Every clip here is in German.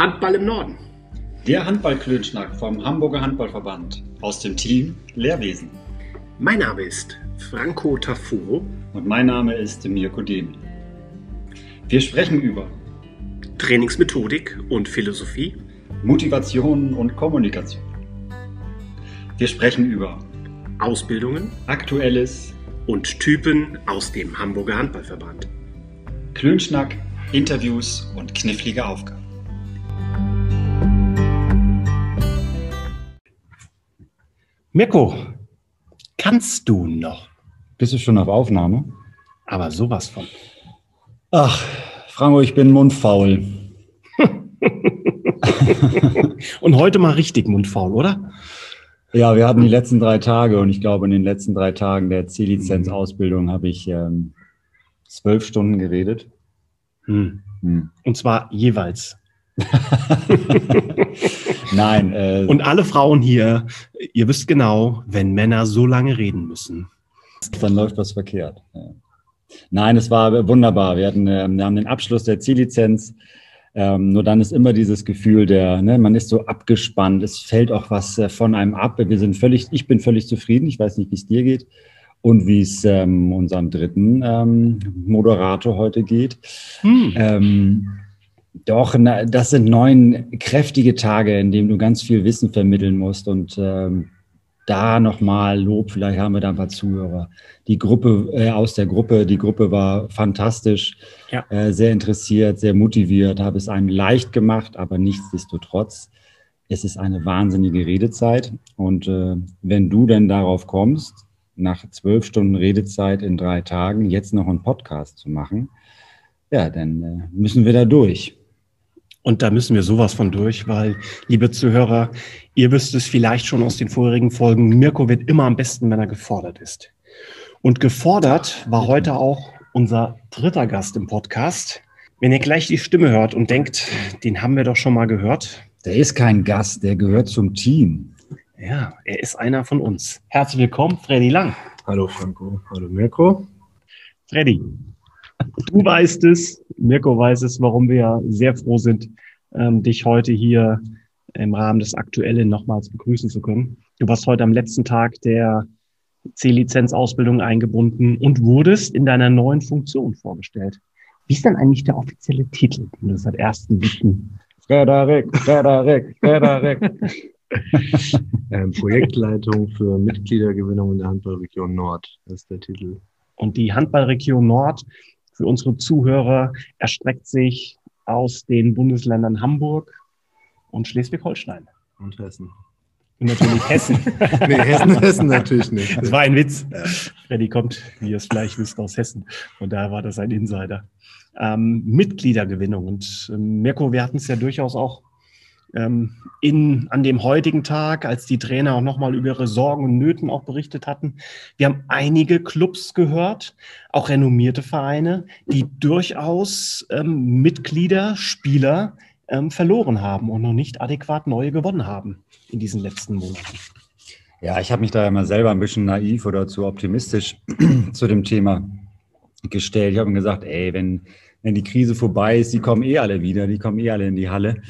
Handball im Norden. Der Handballklönschnack vom Hamburger Handballverband aus dem Team Lehrwesen. Mein Name ist Franco Tafuro. Und mein Name ist Mirko Demel. Wir sprechen über Trainingsmethodik und Philosophie, Motivation und Kommunikation. Wir sprechen über Ausbildungen, Aktuelles und Typen aus dem Hamburger Handballverband. Klönschnack, Interviews und knifflige Aufgaben. Mirko, kannst du noch? Bist du schon auf Aufnahme? Aber sowas von. Ach, Franco, ich bin mundfaul. und heute mal richtig mundfaul, oder? Ja, wir hatten die letzten drei Tage und ich glaube, in den letzten drei Tagen der C-Lizenz-Ausbildung habe ich ähm, zwölf Stunden geredet. Hm. Hm. Und zwar jeweils. Nein. Äh, und alle Frauen hier, ihr wisst genau, wenn Männer so lange reden müssen. Dann läuft was verkehrt. Nein, es war wunderbar. Wir, hatten, äh, wir haben den Abschluss der Ziellizenz. Ähm, nur dann ist immer dieses Gefühl der, ne, man ist so abgespannt, es fällt auch was äh, von einem ab. Wir sind völlig, ich bin völlig zufrieden. Ich weiß nicht, wie es dir geht und wie es ähm, unserem dritten ähm, Moderator heute geht. Hm. Ähm, doch, na, das sind neun kräftige Tage, in denen du ganz viel Wissen vermitteln musst und ähm, da nochmal Lob, vielleicht haben wir da ein paar Zuhörer. Die Gruppe äh, aus der Gruppe, die Gruppe war fantastisch, ja. äh, sehr interessiert, sehr motiviert, habe es einem leicht gemacht, aber nichtsdestotrotz, es ist eine wahnsinnige Redezeit. Und äh, wenn du denn darauf kommst, nach zwölf Stunden Redezeit in drei Tagen jetzt noch einen Podcast zu machen, ja, dann äh, müssen wir da durch. Und da müssen wir sowas von durch, weil, liebe Zuhörer, ihr wisst es vielleicht schon aus den vorherigen Folgen, Mirko wird immer am besten, wenn er gefordert ist. Und gefordert war heute auch unser dritter Gast im Podcast. Wenn ihr gleich die Stimme hört und denkt, den haben wir doch schon mal gehört. Der ist kein Gast, der gehört zum Team. Ja, er ist einer von uns. Herzlich willkommen, Freddy Lang. Hallo Franco, hallo Mirko. Freddy, Du weißt es, Mirko weiß es, warum wir sehr froh sind, ähm, dich heute hier im Rahmen des Aktuellen nochmals begrüßen zu können. Du warst heute am letzten Tag der C-Lizenz-Ausbildung eingebunden und wurdest in deiner neuen Funktion vorgestellt. Wie ist denn eigentlich der offizielle Titel, den du seit 1.7. Frederik, Frederik, Frederik. ähm, Projektleitung für Mitgliedergewinnung in der Handballregion Nord, das ist der Titel. Und die Handballregion Nord für unsere Zuhörer erstreckt sich aus den Bundesländern Hamburg und Schleswig-Holstein. Und Hessen. Und natürlich Hessen. nee, Hessen, Hessen natürlich nicht. Das war ein Witz. Freddy kommt, wie ihr es vielleicht wisst, aus Hessen. Und da war das ein Insider. Ähm, Mitgliedergewinnung. Und ähm, Mirko, wir hatten es ja durchaus auch in, an dem heutigen Tag, als die Trainer auch nochmal über ihre Sorgen und Nöten auch berichtet hatten. Wir haben einige Clubs gehört, auch renommierte Vereine, die durchaus ähm, Mitglieder, Spieler ähm, verloren haben und noch nicht adäquat neue gewonnen haben in diesen letzten Monaten. Ja, ich habe mich da immer selber ein bisschen naiv oder zu optimistisch zu dem Thema gestellt. Ich habe mir gesagt, ey, wenn, wenn die Krise vorbei ist, die kommen eh alle wieder, die kommen eh alle in die Halle.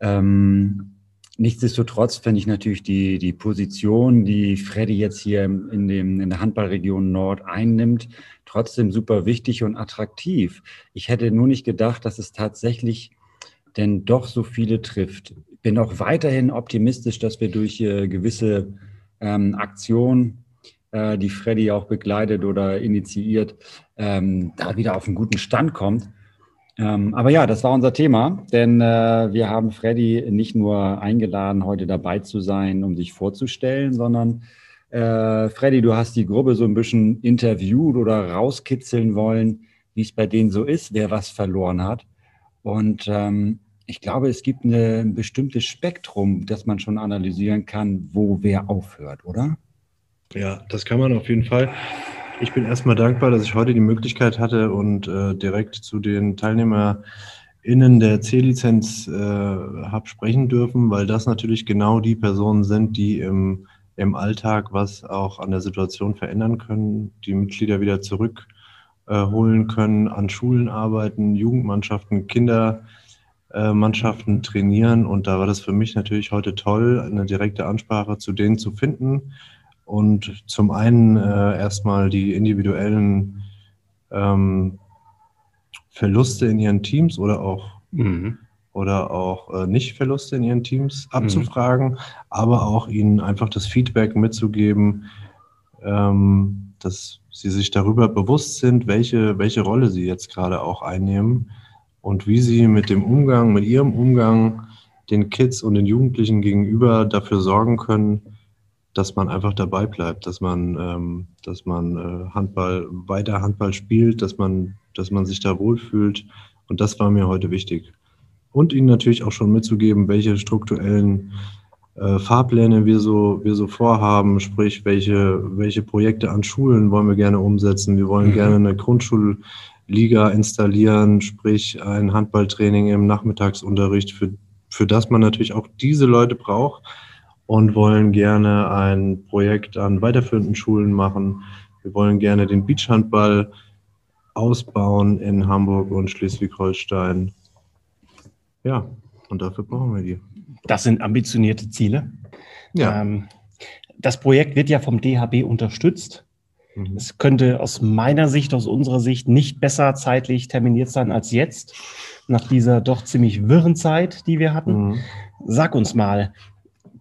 Ähm, nichtsdestotrotz finde ich natürlich die, die Position, die Freddy jetzt hier in, dem, in der Handballregion Nord einnimmt, trotzdem super wichtig und attraktiv. Ich hätte nur nicht gedacht, dass es tatsächlich denn doch so viele trifft. Bin auch weiterhin optimistisch, dass wir durch äh, gewisse ähm, Aktionen, äh, die Freddy auch begleitet oder initiiert, ähm, da wieder auf einen guten Stand kommt. Ähm, aber ja, das war unser Thema, denn äh, wir haben Freddy nicht nur eingeladen, heute dabei zu sein, um sich vorzustellen, sondern äh, Freddy, du hast die Gruppe so ein bisschen interviewt oder rauskitzeln wollen, wie es bei denen so ist, wer was verloren hat. Und ähm, ich glaube, es gibt eine, ein bestimmtes Spektrum, das man schon analysieren kann, wo wer aufhört, oder? Ja, das kann man auf jeden Fall. Ich bin erstmal dankbar, dass ich heute die Möglichkeit hatte und äh, direkt zu den TeilnehmerInnen der C-Lizenz äh, habe sprechen dürfen, weil das natürlich genau die Personen sind, die im, im Alltag was auch an der Situation verändern können, die Mitglieder wieder zurückholen äh, können, an Schulen arbeiten, Jugendmannschaften, Kinder äh, Mannschaften trainieren. Und da war das für mich natürlich heute toll, eine direkte Ansprache zu denen zu finden. Und zum einen äh, erstmal die individuellen ähm, Verluste in ihren Teams oder auch, mhm. oder auch äh, Nicht-Verluste in ihren Teams abzufragen, mhm. aber auch ihnen einfach das Feedback mitzugeben, ähm, dass sie sich darüber bewusst sind, welche, welche Rolle sie jetzt gerade auch einnehmen und wie sie mit dem Umgang, mit ihrem Umgang den Kids und den Jugendlichen gegenüber dafür sorgen können, dass man einfach dabei bleibt, dass man, ähm, dass man äh, Handball weiter Handball spielt, dass man, dass man sich da wohlfühlt. Und das war mir heute wichtig. Und ihnen natürlich auch schon mitzugeben, welche strukturellen äh, Fahrpläne wir so, wir so vorhaben, sprich, welche, welche Projekte an Schulen wollen wir gerne umsetzen. Wir wollen mhm. gerne eine Grundschulliga installieren, sprich ein Handballtraining im Nachmittagsunterricht, für, für das man natürlich auch diese Leute braucht und wollen gerne ein Projekt an weiterführenden Schulen machen. Wir wollen gerne den Beachhandball ausbauen in Hamburg und Schleswig-Holstein. Ja, und dafür brauchen wir die. Das sind ambitionierte Ziele. Ja. Ähm, das Projekt wird ja vom DHB unterstützt. Mhm. Es könnte aus meiner Sicht, aus unserer Sicht nicht besser zeitlich terminiert sein als jetzt, nach dieser doch ziemlich wirren Zeit, die wir hatten. Mhm. Sag uns mal,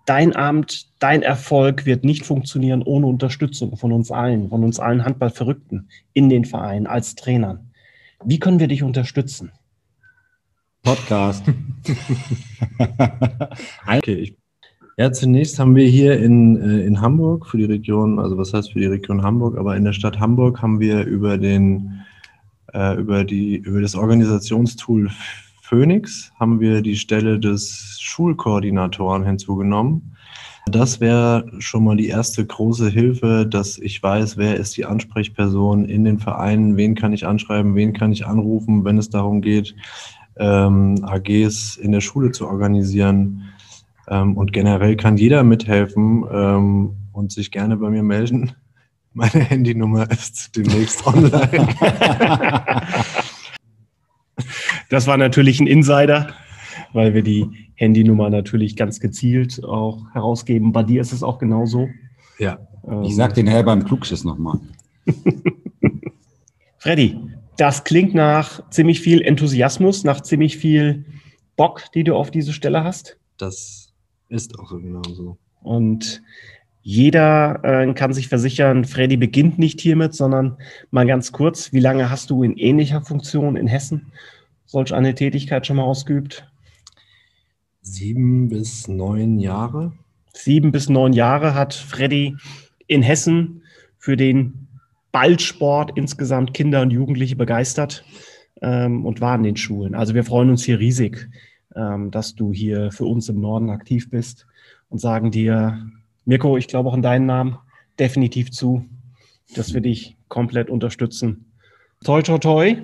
dein Abend, dein Erfolg wird nicht funktionieren ohne Unterstützung von uns allen, von uns allen Handballverrückten in den Vereinen als Trainern. Wie können wir dich unterstützen? Podcast. okay, ich, ja, zunächst haben wir hier in, äh, in Hamburg für die Region, also was heißt für die Region Hamburg, aber in der Stadt Hamburg haben wir über den äh, über die über das Organisationstool Phoenix haben wir die Stelle des Schulkoordinatoren hinzugenommen. Das wäre schon mal die erste große Hilfe, dass ich weiß, wer ist die Ansprechperson in den Vereinen, wen kann ich anschreiben, wen kann ich anrufen, wenn es darum geht, ähm, AGs in der Schule zu organisieren. Ähm, und generell kann jeder mithelfen ähm, und sich gerne bei mir melden. Meine Handynummer ist demnächst online. das war natürlich ein Insider, weil wir die Handynummer natürlich ganz gezielt auch herausgeben. Bei dir ist es auch genauso. Ja. Ich sag den Herr beim Klugschiss nochmal. Freddy, das klingt nach ziemlich viel Enthusiasmus, nach ziemlich viel Bock, die du auf diese Stelle hast. Das ist auch so genau so. Und jeder äh, kann sich versichern, Freddy beginnt nicht hiermit, sondern mal ganz kurz, wie lange hast du in ähnlicher Funktion in Hessen solch eine Tätigkeit schon mal ausgeübt? Sieben bis neun Jahre. Sieben bis neun Jahre hat Freddy in Hessen für den Ballsport insgesamt Kinder und Jugendliche begeistert ähm, und war in den Schulen. Also wir freuen uns hier riesig, ähm, dass du hier für uns im Norden aktiv bist und sagen dir, Mirko, ich glaube auch in deinen Namen definitiv zu, dass wir dich komplett unterstützen. Toi, toi, toi.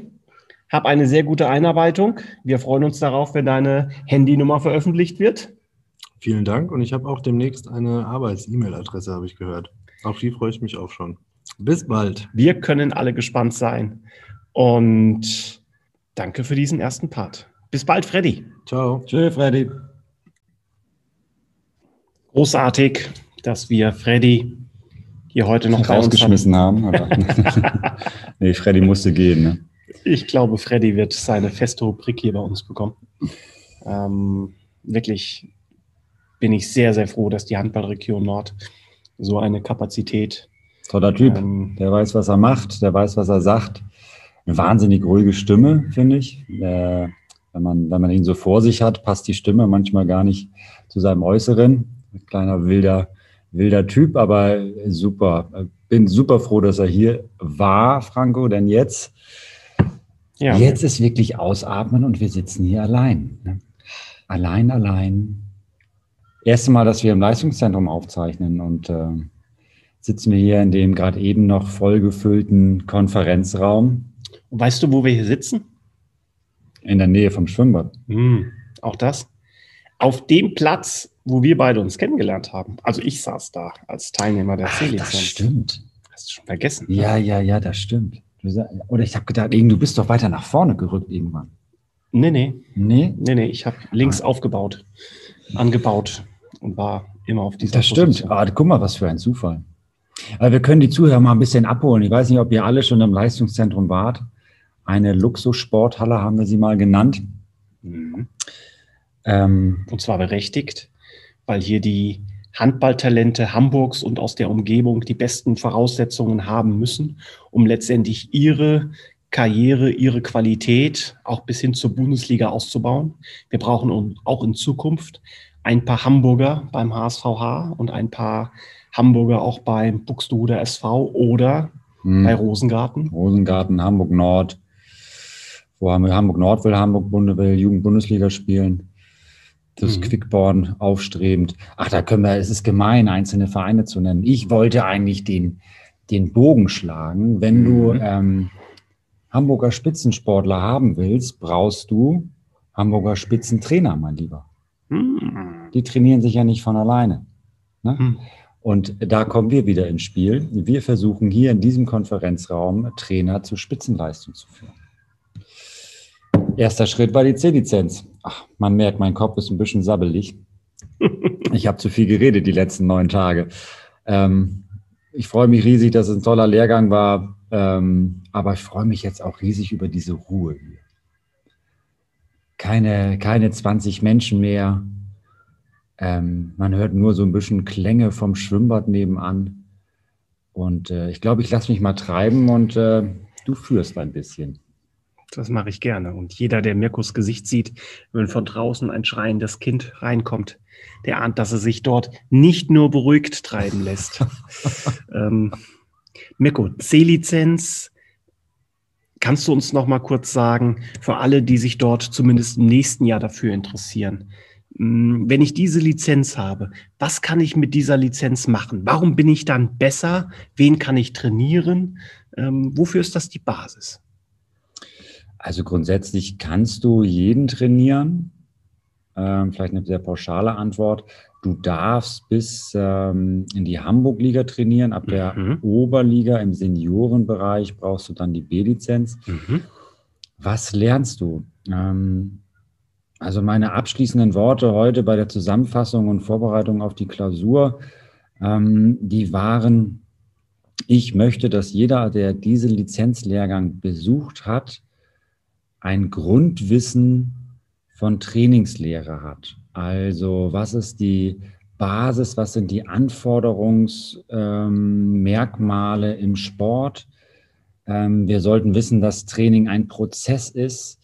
Hab eine sehr gute Einarbeitung. Wir freuen uns darauf, wenn deine Handynummer veröffentlicht wird. Vielen Dank und ich habe auch demnächst eine Arbeits-E-Mail-Adresse, habe ich gehört. Auf die freue ich mich auch schon. Bis bald. Wir können alle gespannt sein. Und danke für diesen ersten Part. Bis bald, Freddy. Ciao. Tschüss, Freddy. Großartig, dass wir Freddy hier heute noch rausgeschmissen haben. haben nee, Freddy musste gehen. Ne? Ich glaube, Freddy wird seine feste Rubrik hier bei uns bekommen. Ähm, wirklich bin ich sehr, sehr froh, dass die Handballregion Nord so eine Kapazität Toller Typ. Ähm, der weiß, was er macht, der weiß, was er sagt. Eine wahnsinnig ruhige Stimme, finde ich. Äh, wenn, man, wenn man ihn so vor sich hat, passt die Stimme manchmal gar nicht zu seinem Äußeren. Ein kleiner wilder, wilder Typ, aber super. Bin super froh, dass er hier war, Franco, denn jetzt, ja. jetzt ist wirklich ausatmen und wir sitzen hier allein. Ne? Allein, allein. Erste Mal, dass wir im Leistungszentrum aufzeichnen und äh, sitzen wir hier in dem gerade eben noch vollgefüllten Konferenzraum. Und weißt du, wo wir hier sitzen? In der Nähe vom Schwimmbad. Hm, auch das. Auf dem Platz, wo wir beide uns kennengelernt haben. Also ich saß da als Teilnehmer der C-Lizenz. Das stimmt. Hast du schon vergessen? Ja, ne? ja, ja, das stimmt. Oder ich habe gedacht, du bist doch weiter nach vorne gerückt irgendwann. Nee, nee. Nee? Nee, nee. Ich habe links ah. aufgebaut, angebaut und war immer auf dieser Das stimmt. Position. Ah, guck mal, was für ein Zufall. Aber wir können die Zuhörer mal ein bisschen abholen. Ich weiß nicht, ob ihr alle schon im Leistungszentrum wart. Eine Luxussporthalle haben wir sie mal genannt. Mhm. Ähm, und zwar berechtigt, weil hier die Handballtalente Hamburgs und aus der Umgebung die besten Voraussetzungen haben müssen, um letztendlich ihre Karriere, ihre Qualität auch bis hin zur Bundesliga auszubauen. Wir brauchen auch in Zukunft ein paar Hamburger beim HSVH und ein paar Hamburger auch beim Buxtehuder SV oder hm. bei Rosengarten. Rosengarten, Hamburg Nord. Wo haben wir Hamburg Nord will Hamburg Bunde will Jugendbundesliga spielen. Das mhm. Quickborn aufstrebend. Ach, da können wir, es ist gemein, einzelne Vereine zu nennen. Ich wollte eigentlich den, den Bogen schlagen. Wenn mhm. du ähm, Hamburger Spitzensportler haben willst, brauchst du Hamburger Spitzentrainer, mein Lieber. Mhm. Die trainieren sich ja nicht von alleine. Ne? Mhm. Und da kommen wir wieder ins Spiel. Wir versuchen hier in diesem Konferenzraum Trainer zu Spitzenleistung zu führen. Erster Schritt war die C-Lizenz. Ach, man merkt, mein Kopf ist ein bisschen sabbelig. Ich habe zu viel geredet die letzten neun Tage. Ähm, ich freue mich riesig, dass es ein toller Lehrgang war, ähm, aber ich freue mich jetzt auch riesig über diese Ruhe hier. Keine, keine 20 Menschen mehr. Ähm, man hört nur so ein bisschen Klänge vom Schwimmbad nebenan. Und äh, ich glaube, ich lasse mich mal treiben und äh, du führst ein bisschen. Das mache ich gerne. Und jeder, der Mirkos Gesicht sieht, wenn von draußen ein schreiendes Kind reinkommt, der ahnt, dass er sich dort nicht nur beruhigt treiben lässt. ähm, Mirko, C-Lizenz, kannst du uns noch mal kurz sagen, für alle, die sich dort zumindest im nächsten Jahr dafür interessieren, hm, wenn ich diese Lizenz habe, was kann ich mit dieser Lizenz machen? Warum bin ich dann besser? Wen kann ich trainieren? Ähm, wofür ist das die Basis? Also grundsätzlich kannst du jeden trainieren. Ähm, vielleicht eine sehr pauschale Antwort. Du darfst bis ähm, in die Hamburg-Liga trainieren. Ab der mhm. Oberliga im Seniorenbereich brauchst du dann die B-Lizenz. Mhm. Was lernst du? Ähm, also meine abschließenden Worte heute bei der Zusammenfassung und Vorbereitung auf die Klausur, ähm, die waren, ich möchte, dass jeder, der diesen Lizenzlehrgang besucht hat, ein Grundwissen von Trainingslehre hat. Also was ist die Basis, was sind die Anforderungsmerkmale ähm, im Sport? Ähm, wir sollten wissen, dass Training ein Prozess ist,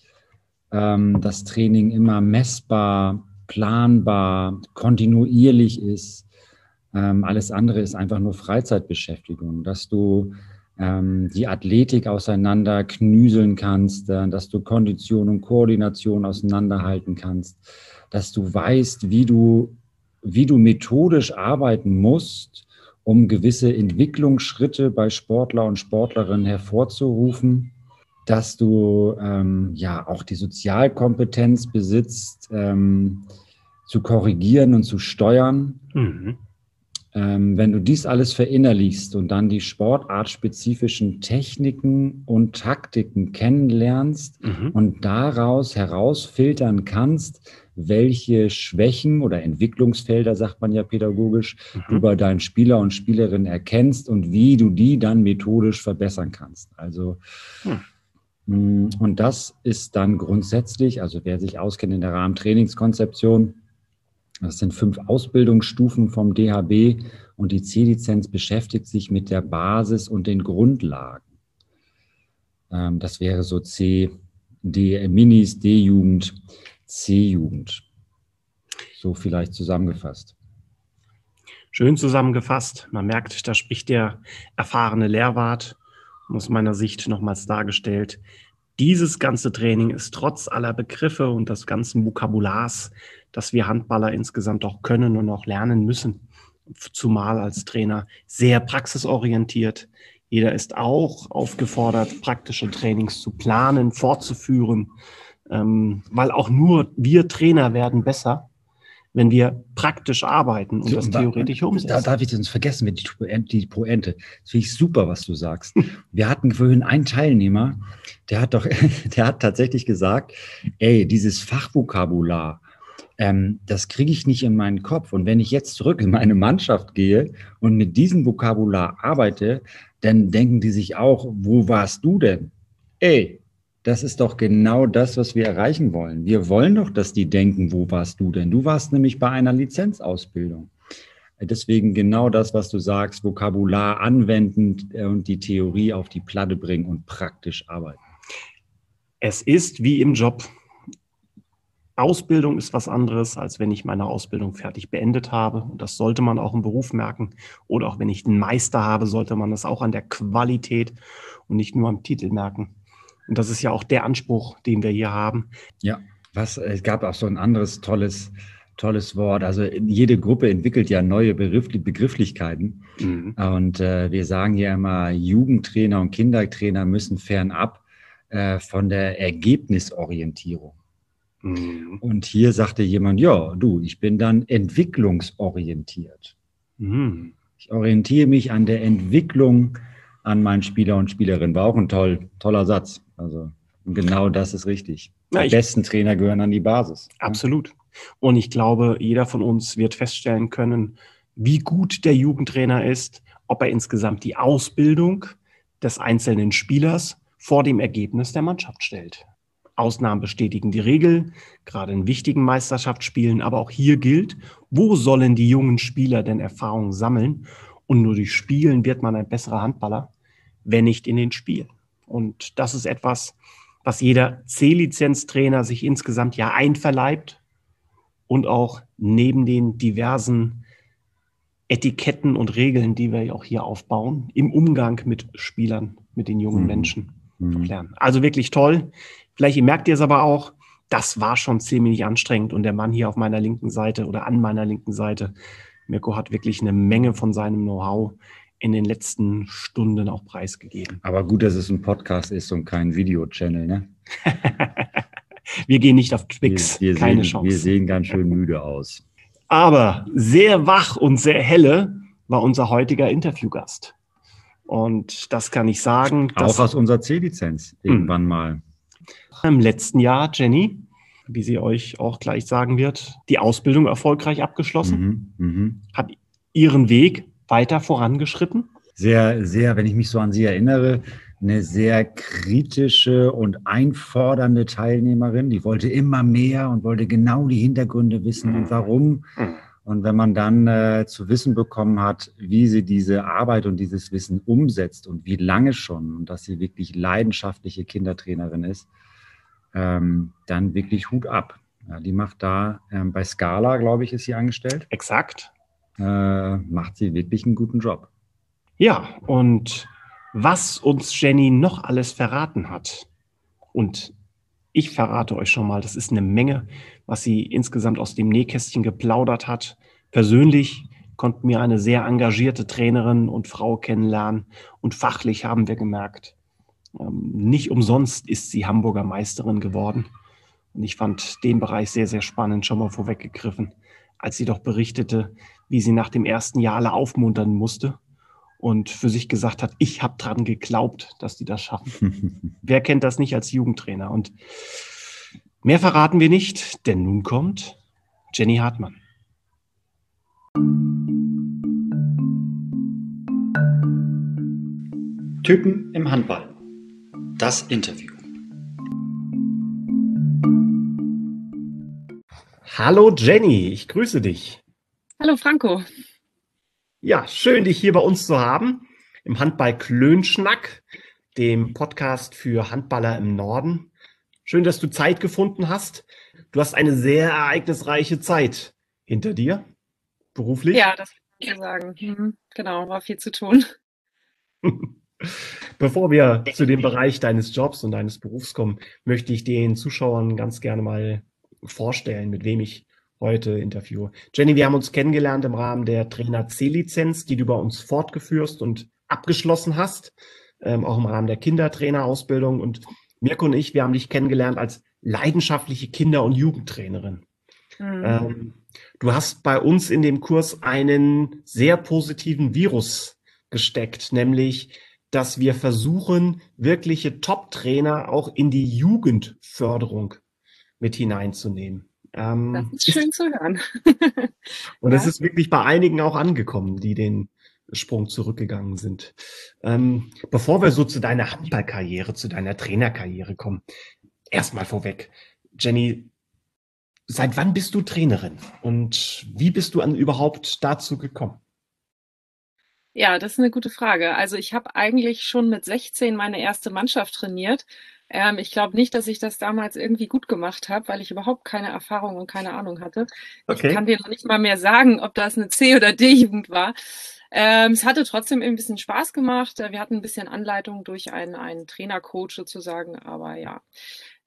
ähm, dass Training immer messbar, planbar, kontinuierlich ist. Ähm, alles andere ist einfach nur Freizeitbeschäftigung, dass du ähm, die Athletik auseinander knüseln kannst, äh, dass du Kondition und Koordination auseinanderhalten kannst, dass du weißt, wie du, wie du methodisch arbeiten musst, um gewisse Entwicklungsschritte bei Sportler und Sportlerinnen hervorzurufen, dass du ähm, ja auch die Sozialkompetenz besitzt, ähm, zu korrigieren und zu steuern. Mhm. Ähm, wenn du dies alles verinnerlichst und dann die sportartspezifischen Techniken und Taktiken kennenlernst mhm. und daraus herausfiltern kannst, welche Schwächen oder Entwicklungsfelder, sagt man ja pädagogisch, mhm. du bei deinen Spieler und Spielerinnen erkennst und wie du die dann methodisch verbessern kannst. Also, mhm. und das ist dann grundsätzlich, also wer sich auskennt in der Rahmentrainingskonzeption, das sind fünf Ausbildungsstufen vom DHB und die C-Lizenz beschäftigt sich mit der Basis und den Grundlagen. Ähm, das wäre so C, D, Minis, D-Jugend, C-Jugend. So vielleicht zusammengefasst. Schön zusammengefasst. Man merkt, da spricht der erfahrene Lehrwart aus meiner Sicht nochmals dargestellt. Dieses ganze Training ist trotz aller Begriffe und des ganzen Vokabulars dass wir Handballer insgesamt auch können und auch lernen müssen. Zumal als Trainer sehr praxisorientiert. Jeder ist auch aufgefordert, praktische Trainings zu planen, fortzuführen, ähm, weil auch nur wir Trainer werden besser, wenn wir praktisch arbeiten und so, das theoretisch umsetzen. Da darf ich sonst vergessen, wir die, die Poente. Das finde ich super, was du sagst. Wir hatten vorhin einen Teilnehmer, der hat doch, der hat tatsächlich gesagt, ey, dieses Fachvokabular, ähm, das kriege ich nicht in meinen Kopf. Und wenn ich jetzt zurück in meine Mannschaft gehe und mit diesem Vokabular arbeite, dann denken die sich auch, wo warst du denn? Ey, das ist doch genau das, was wir erreichen wollen. Wir wollen doch, dass die denken, wo warst du denn? Du warst nämlich bei einer Lizenzausbildung. Deswegen genau das, was du sagst, Vokabular anwenden äh, und die Theorie auf die Platte bringen und praktisch arbeiten. Es ist wie im Job. Ausbildung ist was anderes, als wenn ich meine Ausbildung fertig beendet habe. Und das sollte man auch im Beruf merken. Oder auch wenn ich einen Meister habe, sollte man das auch an der Qualität und nicht nur am Titel merken. Und das ist ja auch der Anspruch, den wir hier haben. Ja, was, es gab auch so ein anderes tolles, tolles Wort. Also jede Gruppe entwickelt ja neue Begriff, Begrifflichkeiten. Mhm. Und äh, wir sagen ja immer, Jugendtrainer und Kindertrainer müssen fernab äh, von der Ergebnisorientierung. Mhm. Und hier sagte jemand, ja, du, ich bin dann entwicklungsorientiert. Mhm. Ich orientiere mich an der Entwicklung an meinen Spieler und Spielerinnen. War auch ein toll, toller Satz. Also genau das ist richtig. Die ja, besten Trainer gehören an die Basis. Absolut. Und ich glaube, jeder von uns wird feststellen können, wie gut der Jugendtrainer ist, ob er insgesamt die Ausbildung des einzelnen Spielers vor dem Ergebnis der Mannschaft stellt. Ausnahmen bestätigen die Regel, gerade in wichtigen Meisterschaftsspielen, aber auch hier gilt, wo sollen die jungen Spieler denn Erfahrungen sammeln? Und nur durch Spielen wird man ein besserer Handballer, wenn nicht in den Spielen. Und das ist etwas, was jeder C-Lizenz-Trainer sich insgesamt ja einverleibt und auch neben den diversen Etiketten und Regeln, die wir auch hier aufbauen, im Umgang mit Spielern, mit den jungen mhm. Menschen mhm. lernen. Also wirklich toll. Vielleicht merkt ihr es aber auch, das war schon ziemlich anstrengend und der Mann hier auf meiner linken Seite oder an meiner linken Seite, Mirko hat wirklich eine Menge von seinem Know-how in den letzten Stunden auch preisgegeben. Aber gut, dass es ein Podcast ist und kein Video-Channel, ne? wir gehen nicht auf Twix, wir, wir keine sehen, Chance. Wir sehen ganz schön müde aus. Aber sehr wach und sehr helle war unser heutiger Interviewgast. Und das kann ich sagen. Auch aus unserer C-Lizenz irgendwann mal. Im letzten Jahr, Jenny, wie sie euch auch gleich sagen wird, die Ausbildung erfolgreich abgeschlossen, mhm, mh. hat ihren Weg weiter vorangeschritten? Sehr, sehr, wenn ich mich so an sie erinnere, eine sehr kritische und einfordernde Teilnehmerin. Die wollte immer mehr und wollte genau die Hintergründe wissen und warum. Und wenn man dann äh, zu wissen bekommen hat, wie sie diese Arbeit und dieses Wissen umsetzt und wie lange schon und dass sie wirklich leidenschaftliche Kindertrainerin ist, ähm, dann wirklich Hut ab. Ja, die macht da ähm, bei Scala, glaube ich, ist sie angestellt. Exakt äh, macht sie wirklich einen guten Job. Ja, und was uns Jenny noch alles verraten hat, und ich verrate euch schon mal, das ist eine Menge, was sie insgesamt aus dem Nähkästchen geplaudert hat. Persönlich konnten wir eine sehr engagierte Trainerin und Frau kennenlernen und fachlich haben wir gemerkt, ähm, nicht umsonst ist sie Hamburger Meisterin geworden. Und ich fand den Bereich sehr, sehr spannend, schon mal vorweggegriffen, als sie doch berichtete, wie sie nach dem ersten Jahr alle aufmuntern musste und für sich gesagt hat, ich habe dran geglaubt, dass die das schaffen. Wer kennt das nicht als Jugendtrainer? Und mehr verraten wir nicht, denn nun kommt Jenny Hartmann. Typen im Handball. Das Interview. Hallo Jenny, ich grüße dich. Hallo Franco. Ja, schön, dich hier bei uns zu haben im Handball Klönschnack, dem Podcast für Handballer im Norden. Schön, dass du Zeit gefunden hast. Du hast eine sehr ereignisreiche Zeit hinter dir, beruflich. Ja, das kann ich sagen. Mhm, genau, war viel zu tun. Bevor wir zu dem Bereich deines Jobs und deines Berufs kommen, möchte ich den Zuschauern ganz gerne mal vorstellen, mit wem ich heute interviewe. Jenny, wir haben uns kennengelernt im Rahmen der Trainer C-Lizenz, die du bei uns fortgeführt und abgeschlossen hast, ähm, auch im Rahmen der Kindertrainerausbildung. Und Mirko und ich, wir haben dich kennengelernt als leidenschaftliche Kinder- und Jugendtrainerin. Mhm. Ähm, du hast bei uns in dem Kurs einen sehr positiven Virus gesteckt, nämlich dass wir versuchen, wirkliche Top-Trainer auch in die Jugendförderung mit hineinzunehmen. Ähm, das ist schön zu hören. und es ja. ist wirklich bei einigen auch angekommen, die den Sprung zurückgegangen sind. Ähm, bevor wir so zu deiner Handballkarriere, zu deiner Trainerkarriere kommen, erstmal vorweg, Jenny, seit wann bist du Trainerin und wie bist du an, überhaupt dazu gekommen? Ja, das ist eine gute Frage. Also ich habe eigentlich schon mit 16 meine erste Mannschaft trainiert. Ähm, ich glaube nicht, dass ich das damals irgendwie gut gemacht habe, weil ich überhaupt keine Erfahrung und keine Ahnung hatte. Okay. Ich kann dir noch nicht mal mehr sagen, ob das eine C- oder D-Jugend war. Ähm, es hatte trotzdem ein bisschen Spaß gemacht. Wir hatten ein bisschen Anleitung durch einen, einen Trainercoach sozusagen, aber ja.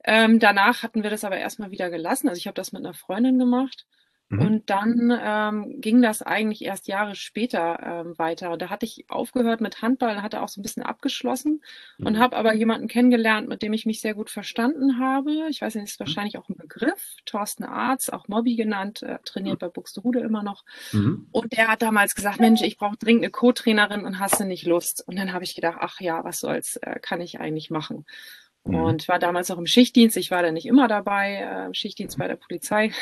Ähm, danach hatten wir das aber erstmal wieder gelassen. Also ich habe das mit einer Freundin gemacht. Mhm. Und dann ähm, ging das eigentlich erst Jahre später ähm, weiter. Da hatte ich aufgehört mit Handball, hatte auch so ein bisschen abgeschlossen mhm. und habe aber jemanden kennengelernt, mit dem ich mich sehr gut verstanden habe. Ich weiß nicht, ist mhm. wahrscheinlich auch ein Begriff. Thorsten Arz, auch Mobby genannt, äh, trainiert bei Buxtehude immer noch. Mhm. Und der hat damals gesagt, Mensch, ich brauche dringend eine Co-Trainerin und hast du nicht Lust? Und dann habe ich gedacht, ach ja, was soll's, äh, kann ich eigentlich machen. Mhm. Und war damals auch im Schichtdienst. Ich war da nicht immer dabei, äh, Schichtdienst bei der Polizei.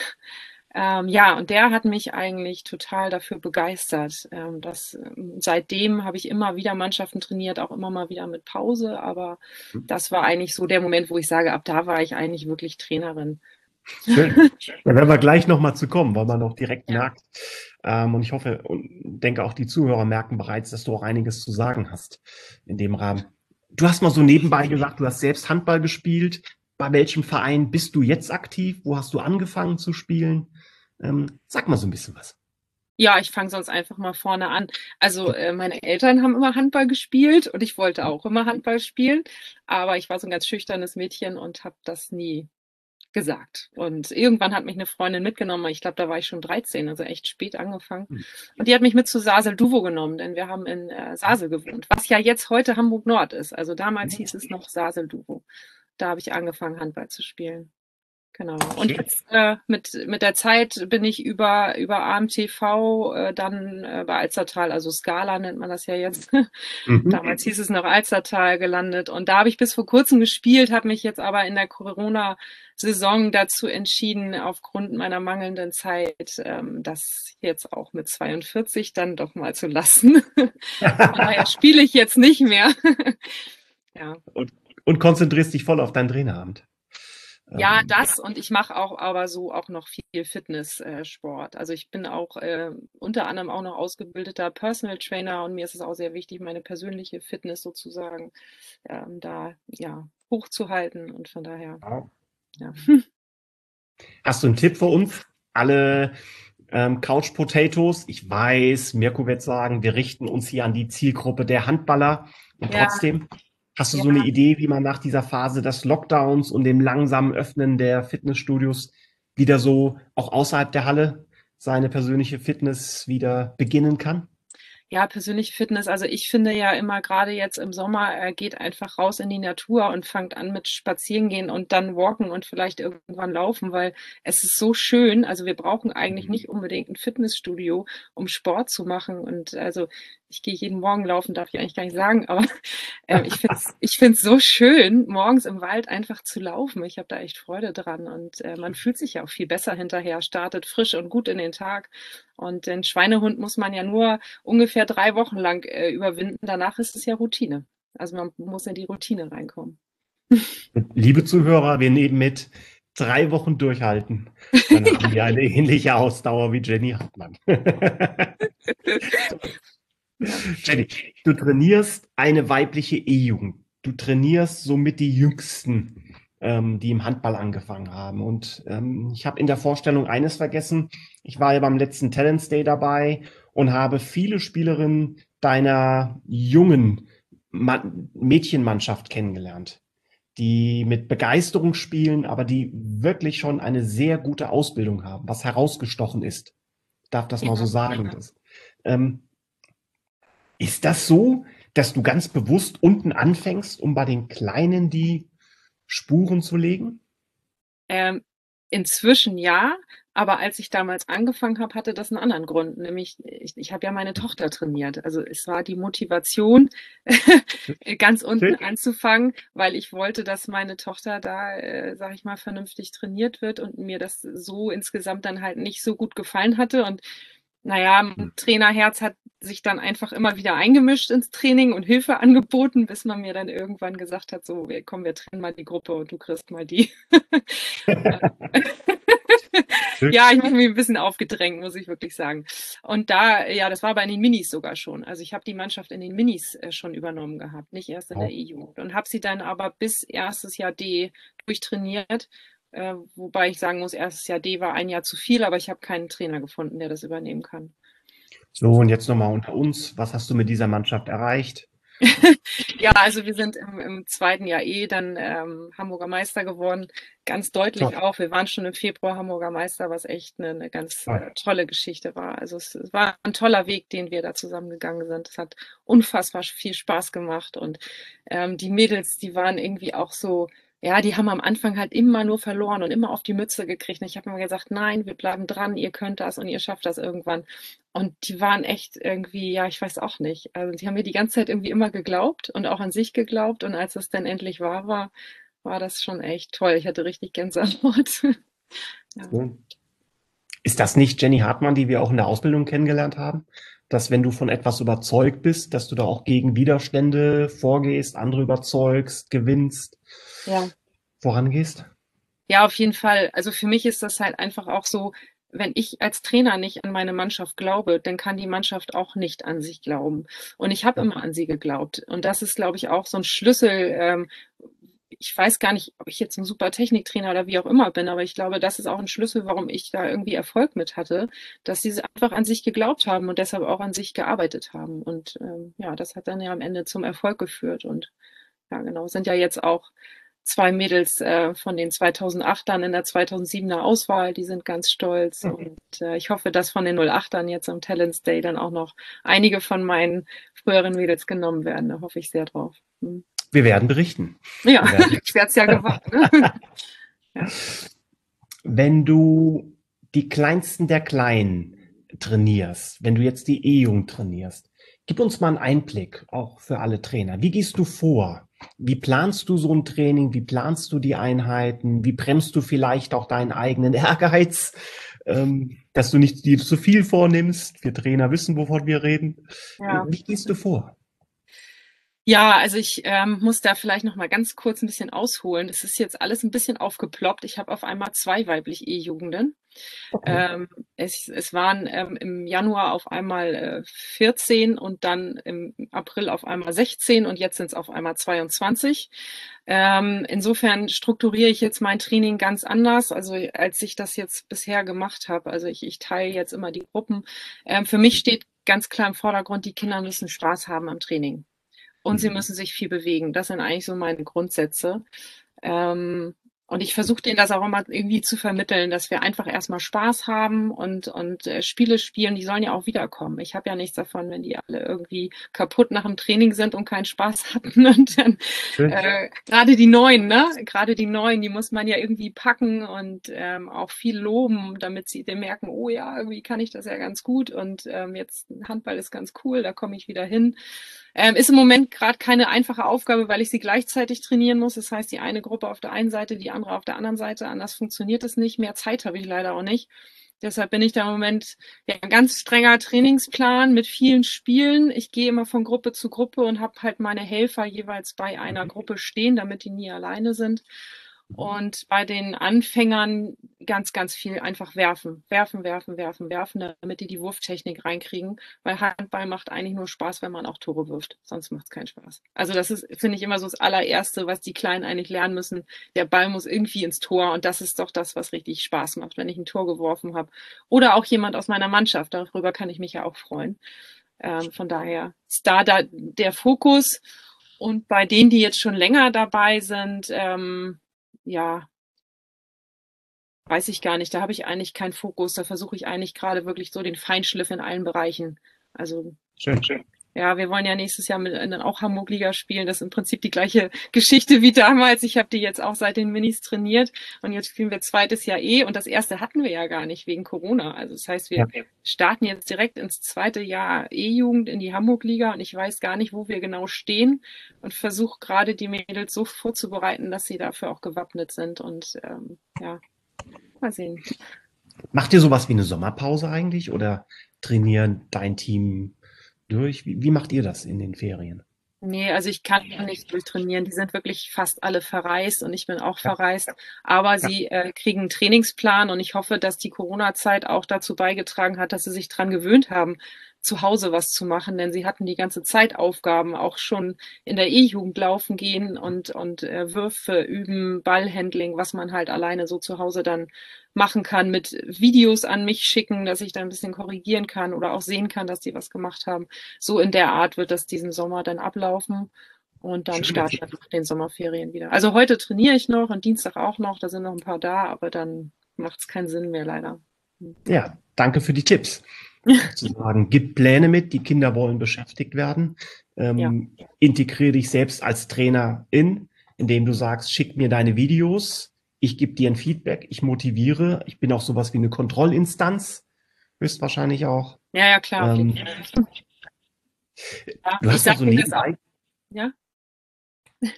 Ähm, ja, und der hat mich eigentlich total dafür begeistert. Ähm, das, ähm, seitdem habe ich immer wieder Mannschaften trainiert, auch immer mal wieder mit Pause, aber hm. das war eigentlich so der Moment, wo ich sage, ab da war ich eigentlich wirklich Trainerin. Schön. Da werden wir gleich nochmal zu kommen, weil man auch direkt ja. merkt. Ähm, und ich hoffe und denke auch die Zuhörer merken bereits, dass du auch einiges zu sagen hast in dem Rahmen. Du hast mal so nebenbei gesagt, du hast selbst Handball gespielt. Bei welchem Verein bist du jetzt aktiv? Wo hast du angefangen zu spielen? Ähm, sag mal so ein bisschen was. Ja, ich fange sonst einfach mal vorne an. Also äh, meine Eltern haben immer Handball gespielt und ich wollte auch immer Handball spielen, aber ich war so ein ganz schüchternes Mädchen und habe das nie gesagt. Und irgendwann hat mich eine Freundin mitgenommen, ich glaube, da war ich schon 13, also echt spät angefangen. Hm. Und die hat mich mit zu Sasel-Duvo genommen, denn wir haben in äh, Sasel gewohnt, was ja jetzt heute Hamburg-Nord ist. Also damals hieß es noch Sasel-Duvo. Da habe ich angefangen, Handball zu spielen. Genau. Und jetzt äh, mit, mit der Zeit bin ich über, über AMTV äh, dann äh, bei Alzertal, also Scala nennt man das ja jetzt. Mhm. Damals hieß es noch Alzertal gelandet. Und da habe ich bis vor kurzem gespielt, habe mich jetzt aber in der Corona-Saison dazu entschieden, aufgrund meiner mangelnden Zeit, ähm, das jetzt auch mit 42 dann doch mal zu lassen. daher spiele ich jetzt nicht mehr. ja. Und, und konzentrierst dich voll auf dein Traineramt. Ja, ähm, das und ich mache auch aber so auch noch viel Fitnesssport. Äh, also ich bin auch äh, unter anderem auch noch ausgebildeter Personal Trainer und mir ist es auch sehr wichtig, meine persönliche Fitness sozusagen ähm, da ja hochzuhalten und von daher. Wow. Ja. Hast du einen Tipp für uns? Alle ähm, Couch Potatoes. Ich weiß, Mirko wird sagen, wir richten uns hier an die Zielgruppe der Handballer und ja. trotzdem Hast du ja. so eine Idee, wie man nach dieser Phase des Lockdowns und dem langsamen Öffnen der Fitnessstudios wieder so auch außerhalb der Halle seine persönliche Fitness wieder beginnen kann? Ja, persönliche Fitness. Also ich finde ja immer gerade jetzt im Sommer, äh, geht einfach raus in die Natur und fangt an mit Spazierengehen und dann walken und vielleicht irgendwann laufen, weil es ist so schön. Also wir brauchen eigentlich mhm. nicht unbedingt ein Fitnessstudio, um Sport zu machen. Und also ich gehe jeden Morgen laufen, darf ich eigentlich gar nicht sagen, aber äh, ich finde es ich find's so schön, morgens im Wald einfach zu laufen. Ich habe da echt Freude dran und äh, man fühlt sich ja auch viel besser hinterher, startet frisch und gut in den Tag. Und den Schweinehund muss man ja nur ungefähr drei Wochen lang äh, überwinden. Danach ist es ja Routine. Also man muss in die Routine reinkommen. Liebe Zuhörer, wir nehmen mit drei Wochen durchhalten. Dann haben wir eine ähnliche Ausdauer wie Jenny Hartmann. Jenny, du trainierst eine weibliche E-Jugend. Du trainierst somit die Jüngsten, ähm, die im Handball angefangen haben. Und ähm, ich habe in der Vorstellung eines vergessen. Ich war ja beim letzten Talents Day dabei und habe viele Spielerinnen deiner jungen Ma Mädchenmannschaft kennengelernt, die mit Begeisterung spielen, aber die wirklich schon eine sehr gute Ausbildung haben, was herausgestochen ist. Ich darf das mal so sagen. Das, ähm, ist das so, dass du ganz bewusst unten anfängst, um bei den Kleinen die Spuren zu legen? Ähm, inzwischen ja, Aber als ich damals angefangen habe, hatte das einen anderen Grund, nämlich ich, ich habe ja meine Tochter trainiert. Also es war die Motivation, ganz unten anzufangen, weil ich wollte, dass meine Tochter da, äh, sage ich mal, vernünftig trainiert wird und mir das so insgesamt dann halt nicht so gut gefallen hatte. Und naja, hm. Trainerherz hat sich dann einfach immer wieder eingemischt ins Training und Hilfe angeboten, bis man mir dann irgendwann gesagt hat, so, komm, wir trennen mal die Gruppe und du kriegst mal die. ja, ich habe mich ein bisschen aufgedrängt, muss ich wirklich sagen. Und da, ja, das war bei den Minis sogar schon. Also ich habe die Mannschaft in den Minis äh, schon übernommen gehabt, nicht erst in oh. der EU. Und habe sie dann aber bis erstes Jahr D durchtrainiert. Äh, wobei ich sagen muss, erstes Jahr D war ein Jahr zu viel, aber ich habe keinen Trainer gefunden, der das übernehmen kann. So, und jetzt nochmal unter uns. Was hast du mit dieser Mannschaft erreicht? ja, also wir sind im, im zweiten Jahr eh dann ähm, Hamburger Meister geworden. Ganz deutlich Top. auch. Wir waren schon im Februar Hamburger Meister, was echt eine, eine ganz äh, tolle Geschichte war. Also es, es, war ein toller Weg, den wir da zusammengegangen sind. Es hat unfassbar viel Spaß gemacht und ähm, die Mädels, die waren irgendwie auch so ja, die haben am Anfang halt immer nur verloren und immer auf die Mütze gekriegt. Und ich habe immer gesagt, nein, wir bleiben dran, ihr könnt das und ihr schafft das irgendwann. Und die waren echt irgendwie, ja, ich weiß auch nicht. Also die haben mir die ganze Zeit irgendwie immer geglaubt und auch an sich geglaubt. Und als es dann endlich wahr war, war das schon echt toll. Ich hatte richtig Gänsehaut. ja. Ist das nicht Jenny Hartmann, die wir auch in der Ausbildung kennengelernt haben? Dass wenn du von etwas überzeugt bist, dass du da auch gegen Widerstände vorgehst, andere überzeugst, gewinnst? ja. vorangehst? Ja, auf jeden Fall. Also für mich ist das halt einfach auch so, wenn ich als Trainer nicht an meine Mannschaft glaube, dann kann die Mannschaft auch nicht an sich glauben. Und ich habe immer an sie geglaubt. Und das ist, glaube ich, auch so ein Schlüssel. Ähm, ich weiß gar nicht, ob ich jetzt ein super Techniktrainer oder wie auch immer bin, aber ich glaube, das ist auch ein Schlüssel, warum ich da irgendwie Erfolg mit hatte, dass sie einfach an sich geglaubt haben und deshalb auch an sich gearbeitet haben. Und ähm, ja, das hat dann ja am Ende zum Erfolg geführt. Und ja, genau, sind ja jetzt auch zwei Mädels äh, von den 2008ern in der 2007er Auswahl, die sind ganz stolz. Mhm. Und äh, ich hoffe, dass von den 08ern jetzt am Talents Day dann auch noch einige von meinen früheren Mädels genommen werden. Da hoffe ich sehr drauf. Mhm. Wir werden berichten. Ja, ich werde es ja gewartet. Ne? ja. Wenn du die Kleinsten der Kleinen trainierst, wenn du jetzt die E-Jugend trainierst, gib uns mal einen Einblick, auch für alle Trainer. Wie gehst du vor? Wie planst du so ein Training? Wie planst du die Einheiten? Wie bremst du vielleicht auch deinen eigenen Ehrgeiz, ähm, dass du nicht zu viel vornimmst? Wir Trainer wissen, wovon wir reden. Ja. Wie gehst du vor? Ja, also ich ähm, muss da vielleicht noch mal ganz kurz ein bisschen ausholen. Es ist jetzt alles ein bisschen aufgeploppt. Ich habe auf einmal zwei weibliche E-Jugenden. Okay. Ähm, es, es waren ähm, im Januar auf einmal äh, 14 und dann im April auf einmal 16 und jetzt sind es auf einmal 22. Ähm, insofern strukturiere ich jetzt mein Training ganz anders, also als ich das jetzt bisher gemacht habe. Also ich, ich teile jetzt immer die Gruppen. Ähm, für mich steht ganz klar im Vordergrund, die Kinder müssen Spaß haben am Training. Und sie mhm. müssen sich viel bewegen. Das sind eigentlich so meine Grundsätze. Ähm, und ich versuche denen das auch immer irgendwie zu vermitteln, dass wir einfach erstmal Spaß haben und, und äh, Spiele spielen, die sollen ja auch wiederkommen. Ich habe ja nichts davon, wenn die alle irgendwie kaputt nach dem Training sind und keinen Spaß hatten. Und dann äh, gerade die Neuen, ne? Gerade die Neuen, die muss man ja irgendwie packen und ähm, auch viel loben, damit sie dann merken, oh ja, irgendwie kann ich das ja ganz gut und ähm, jetzt Handball ist ganz cool, da komme ich wieder hin. Ähm, ist im Moment gerade keine einfache Aufgabe, weil ich sie gleichzeitig trainieren muss. Das heißt, die eine Gruppe auf der einen Seite, die andere auf der anderen Seite. Anders funktioniert es nicht. Mehr Zeit habe ich leider auch nicht. Deshalb bin ich da im Moment ja, ein ganz strenger Trainingsplan mit vielen Spielen. Ich gehe immer von Gruppe zu Gruppe und habe halt meine Helfer jeweils bei einer mhm. Gruppe stehen, damit die nie alleine sind. Und bei den Anfängern ganz, ganz viel einfach werfen, werfen, werfen, werfen, werfen, damit die die Wurftechnik reinkriegen. Weil Handball macht eigentlich nur Spaß, wenn man auch Tore wirft. Sonst macht es keinen Spaß. Also das ist, finde ich, immer so das allererste, was die Kleinen eigentlich lernen müssen. Der Ball muss irgendwie ins Tor und das ist doch das, was richtig Spaß macht, wenn ich ein Tor geworfen habe. Oder auch jemand aus meiner Mannschaft. Darüber kann ich mich ja auch freuen. Ähm, von daher ist da, da der Fokus. Und bei denen, die jetzt schon länger dabei sind, ähm, ja, weiß ich gar nicht. Da habe ich eigentlich keinen Fokus. Da versuche ich eigentlich gerade wirklich so den Feinschliff in allen Bereichen. Also schön, schön. Ja, wir wollen ja nächstes Jahr mit dann auch Hamburg-Liga spielen. Das ist im Prinzip die gleiche Geschichte wie damals. Ich habe die jetzt auch seit den Minis trainiert und jetzt spielen wir zweites Jahr eh und das erste hatten wir ja gar nicht wegen Corona. Also das heißt, wir ja. starten jetzt direkt ins zweite Jahr E-Jugend in die Hamburg-Liga und ich weiß gar nicht, wo wir genau stehen und versuche gerade die Mädels so vorzubereiten, dass sie dafür auch gewappnet sind und ähm, ja, mal sehen. Macht ihr sowas wie eine Sommerpause eigentlich oder trainieren dein Team durch? Wie, wie macht ihr das in den Ferien? Nee, also ich kann nicht durchtrainieren. Die sind wirklich fast alle verreist und ich bin auch ja. verreist. Aber ja. sie äh, kriegen einen Trainingsplan und ich hoffe, dass die Corona-Zeit auch dazu beigetragen hat, dass sie sich dran gewöhnt haben, zu Hause was zu machen, denn sie hatten die ganze Zeit Aufgaben, auch schon in der E-Jugend laufen gehen und, und äh, Würfe üben, Ballhandling, was man halt alleine so zu Hause dann machen kann, mit Videos an mich schicken, dass ich dann ein bisschen korrigieren kann oder auch sehen kann, dass die was gemacht haben. So in der Art wird das diesen Sommer dann ablaufen. Und dann starten wir nach den Sommerferien wieder. Also heute trainiere ich noch und Dienstag auch noch, da sind noch ein paar da, aber dann macht es keinen Sinn mehr leider. Ja, danke für die Tipps sozusagen. Gib Pläne mit, die Kinder wollen beschäftigt werden. Ähm, ja. Integriere dich selbst als Trainer in, indem du sagst, schick mir deine Videos, ich gebe dir ein Feedback, ich motiviere, ich bin auch sowas wie eine Kontrollinstanz, höchstwahrscheinlich auch. Ja, ja, klar. Ähm, ja, du hast ja so nebenbei. Ja?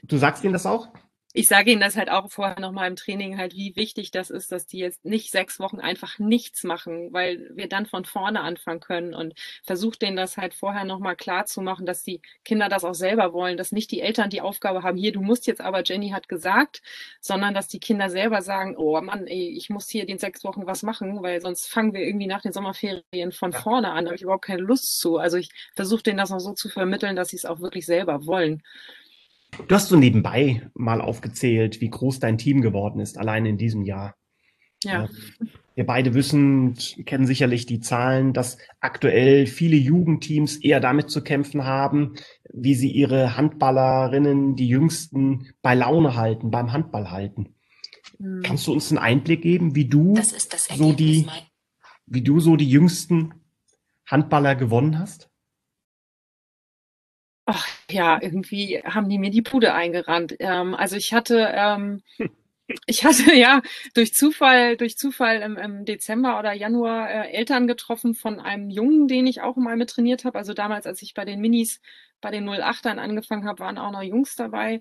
Du sagst ihnen das auch? Ich sage ihnen das halt auch vorher nochmal im Training halt, wie wichtig das ist, dass die jetzt nicht sechs Wochen einfach nichts machen, weil wir dann von vorne anfangen können und versucht denen das halt vorher nochmal klar zu machen, dass die Kinder das auch selber wollen, dass nicht die Eltern die Aufgabe haben, hier, du musst jetzt aber, Jenny hat gesagt, sondern dass die Kinder selber sagen, oh Mann, ey, ich muss hier den sechs Wochen was machen, weil sonst fangen wir irgendwie nach den Sommerferien von vorne an, da habe ich überhaupt keine Lust zu. Also ich versuche denen das noch so zu vermitteln, dass sie es auch wirklich selber wollen. Du hast so nebenbei mal aufgezählt, wie groß dein Team geworden ist, allein in diesem Jahr. Ja. Wir beide wissen, kennen sicherlich die Zahlen, dass aktuell viele Jugendteams eher damit zu kämpfen haben, wie sie ihre Handballerinnen, die Jüngsten, bei Laune halten, beim Handball halten. Mhm. Kannst du uns einen Einblick geben, wie du das das so die, wie du so die jüngsten Handballer gewonnen hast? Ach ja, irgendwie haben die mir die Pude eingerannt. Ähm, also ich hatte, ähm, ich hatte ja durch Zufall, durch Zufall im, im Dezember oder Januar äh, Eltern getroffen von einem Jungen, den ich auch mal mit trainiert habe. Also damals, als ich bei den Minis, bei den 08ern angefangen habe, waren auch noch Jungs dabei.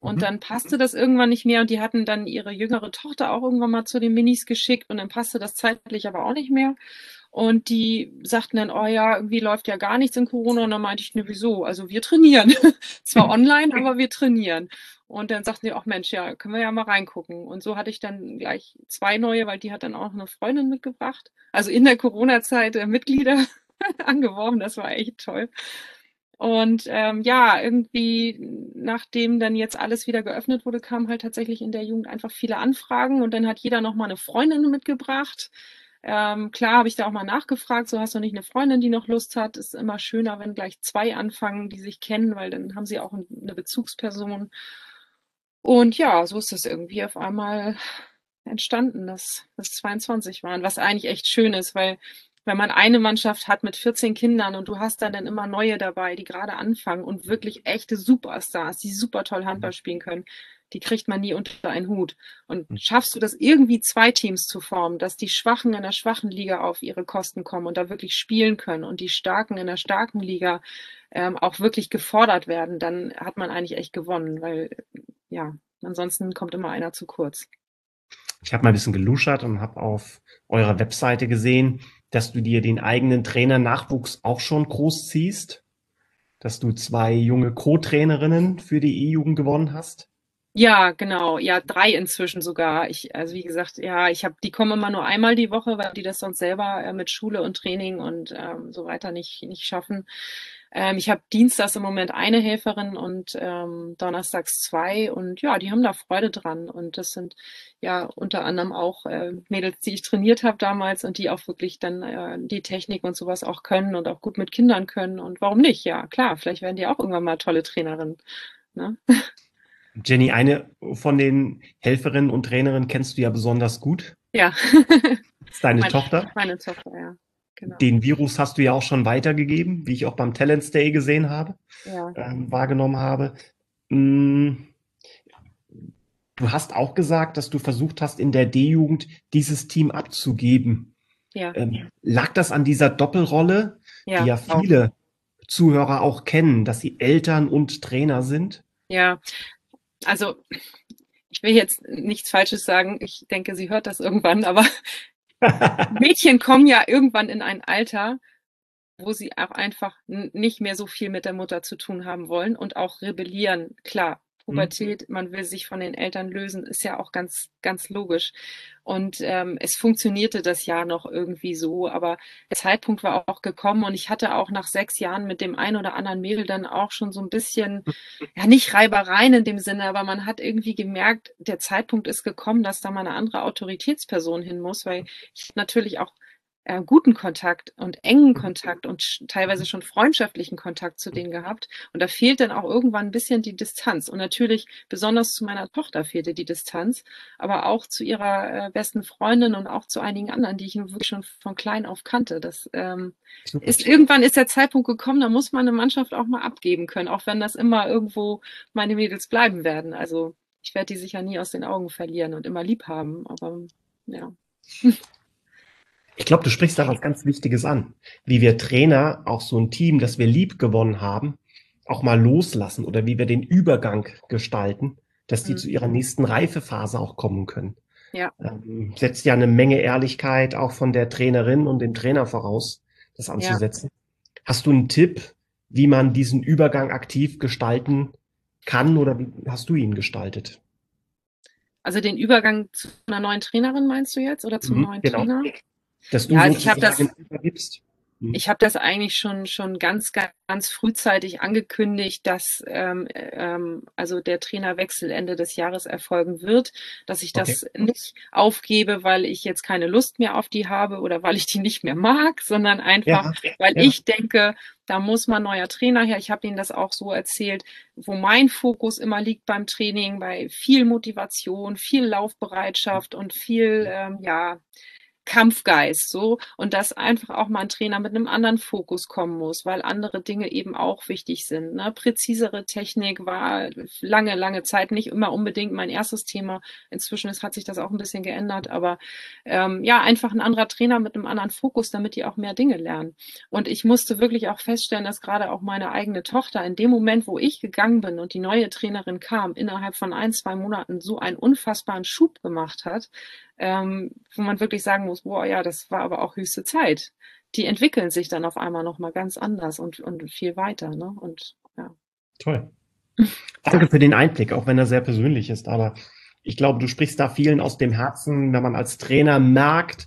Und mhm. dann passte das irgendwann nicht mehr und die hatten dann ihre jüngere Tochter auch irgendwann mal zu den Minis geschickt und dann passte das zeitlich aber auch nicht mehr. Und die sagten dann, oh ja, irgendwie läuft ja gar nichts in Corona. Und dann meinte ich, ne, wieso? Also wir trainieren. Zwar online, aber wir trainieren. Und dann sagten die, ach Mensch, ja, können wir ja mal reingucken. Und so hatte ich dann gleich zwei neue, weil die hat dann auch eine Freundin mitgebracht. Also in der Corona-Zeit äh, Mitglieder angeworben. Das war echt toll. Und ähm, ja, irgendwie, nachdem dann jetzt alles wieder geöffnet wurde, kamen halt tatsächlich in der Jugend einfach viele Anfragen und dann hat jeder nochmal eine Freundin mitgebracht. Ähm, klar habe ich da auch mal nachgefragt, so hast du nicht eine Freundin, die noch Lust hat. Ist immer schöner, wenn gleich zwei anfangen, die sich kennen, weil dann haben sie auch eine Bezugsperson. Und ja, so ist das irgendwie auf einmal entstanden, dass es 22 waren, was eigentlich echt schön ist, weil wenn man eine Mannschaft hat mit 14 Kindern und du hast dann, dann immer neue dabei, die gerade anfangen und wirklich echte Superstars, die super toll Handball spielen können, die kriegt man nie unter einen Hut. Und hm. schaffst du das irgendwie zwei Teams zu formen, dass die Schwachen in der schwachen Liga auf ihre Kosten kommen und da wirklich spielen können und die Starken in der starken Liga ähm, auch wirklich gefordert werden, dann hat man eigentlich echt gewonnen, weil ja, ansonsten kommt immer einer zu kurz. Ich habe mal ein bisschen geluschert und habe auf eurer Webseite gesehen, dass du dir den eigenen Trainer-Nachwuchs auch schon groß ziehst, dass du zwei junge Co-Trainerinnen für die E-Jugend gewonnen hast. Ja, genau. Ja, drei inzwischen sogar. Ich, also wie gesagt, ja, ich habe, die kommen immer nur einmal die Woche, weil die das sonst selber äh, mit Schule und Training und ähm, so weiter nicht nicht schaffen. Ähm, ich habe dienstags im Moment eine Helferin und ähm, donnerstags zwei und ja, die haben da Freude dran und das sind ja unter anderem auch äh, Mädels, die ich trainiert habe damals und die auch wirklich dann äh, die Technik und sowas auch können und auch gut mit Kindern können und warum nicht? Ja, klar, vielleicht werden die auch irgendwann mal tolle Trainerinnen. Ne? Jenny, eine von den Helferinnen und Trainerinnen kennst du ja besonders gut. Ja. Das ist deine meine, Tochter? Meine Tochter, ja. genau. Den Virus hast du ja auch schon weitergegeben, wie ich auch beim Talents Day gesehen habe, ja. ähm, wahrgenommen habe. Mm, du hast auch gesagt, dass du versucht hast, in der D-Jugend dieses Team abzugeben. Ja. Ähm, lag das an dieser Doppelrolle, ja. die ja viele Zuhörer auch kennen, dass sie Eltern und Trainer sind? Ja, also ich will jetzt nichts Falsches sagen. Ich denke, sie hört das irgendwann, aber Mädchen kommen ja irgendwann in ein Alter, wo sie auch einfach nicht mehr so viel mit der Mutter zu tun haben wollen und auch rebellieren. Klar. Pubertät, man will sich von den Eltern lösen, ist ja auch ganz, ganz logisch. Und ähm, es funktionierte das Jahr noch irgendwie so, aber der Zeitpunkt war auch gekommen und ich hatte auch nach sechs Jahren mit dem einen oder anderen Mädel dann auch schon so ein bisschen, ja nicht Reibereien in dem Sinne, aber man hat irgendwie gemerkt, der Zeitpunkt ist gekommen, dass da mal eine andere Autoritätsperson hin muss, weil ich natürlich auch äh, guten Kontakt und engen mhm. Kontakt und teilweise schon freundschaftlichen Kontakt zu denen gehabt. Und da fehlt dann auch irgendwann ein bisschen die Distanz. Und natürlich besonders zu meiner Tochter fehlte die Distanz, aber auch zu ihrer äh, besten Freundin und auch zu einigen anderen, die ich wirklich schon von klein auf kannte. Das ähm, ist irgendwann ist der Zeitpunkt gekommen, da muss man eine Mannschaft auch mal abgeben können, auch wenn das immer irgendwo meine Mädels bleiben werden. Also ich werde die sicher nie aus den Augen verlieren und immer lieb haben. Aber ja. Ich glaube, du sprichst da was ganz Wichtiges an, wie wir Trainer auch so ein Team, das wir lieb gewonnen haben, auch mal loslassen oder wie wir den Übergang gestalten, dass die mhm. zu ihrer nächsten Reifephase auch kommen können. Ja. Ähm, setzt ja eine Menge Ehrlichkeit auch von der Trainerin und dem Trainer voraus, das anzusetzen. Ja. Hast du einen Tipp, wie man diesen Übergang aktiv gestalten kann oder wie hast du ihn gestaltet? Also den Übergang zu einer neuen Trainerin meinst du jetzt oder zum mhm, neuen genau. Trainer? Dass du ja, also ich habe das. Hm. Ich habe das eigentlich schon schon ganz ganz frühzeitig angekündigt, dass ähm, ähm, also der Trainerwechsel Ende des Jahres erfolgen wird, dass ich das okay. nicht aufgebe, weil ich jetzt keine Lust mehr auf die habe oder weil ich die nicht mehr mag, sondern einfach, ja, weil ja. ich denke, da muss man neuer Trainer her. Ich habe Ihnen das auch so erzählt, wo mein Fokus immer liegt beim Training, bei viel Motivation, viel Laufbereitschaft und viel ähm, ja Kampfgeist so und dass einfach auch mal ein Trainer mit einem anderen Fokus kommen muss, weil andere Dinge eben auch wichtig sind. Ne? Präzisere Technik war lange, lange Zeit nicht immer unbedingt mein erstes Thema. Inzwischen ist, hat sich das auch ein bisschen geändert, aber ähm, ja, einfach ein anderer Trainer mit einem anderen Fokus, damit die auch mehr Dinge lernen. Und ich musste wirklich auch feststellen, dass gerade auch meine eigene Tochter in dem Moment, wo ich gegangen bin und die neue Trainerin kam, innerhalb von ein, zwei Monaten so einen unfassbaren Schub gemacht hat, ähm, wo man wirklich sagen muss, boah, ja, das war aber auch höchste Zeit. Die entwickeln sich dann auf einmal nochmal ganz anders und, und viel weiter. Ne? Und ja. Toll. Danke für den Einblick, auch wenn er sehr persönlich ist. Aber ich glaube, du sprichst da vielen aus dem Herzen, wenn man als Trainer merkt,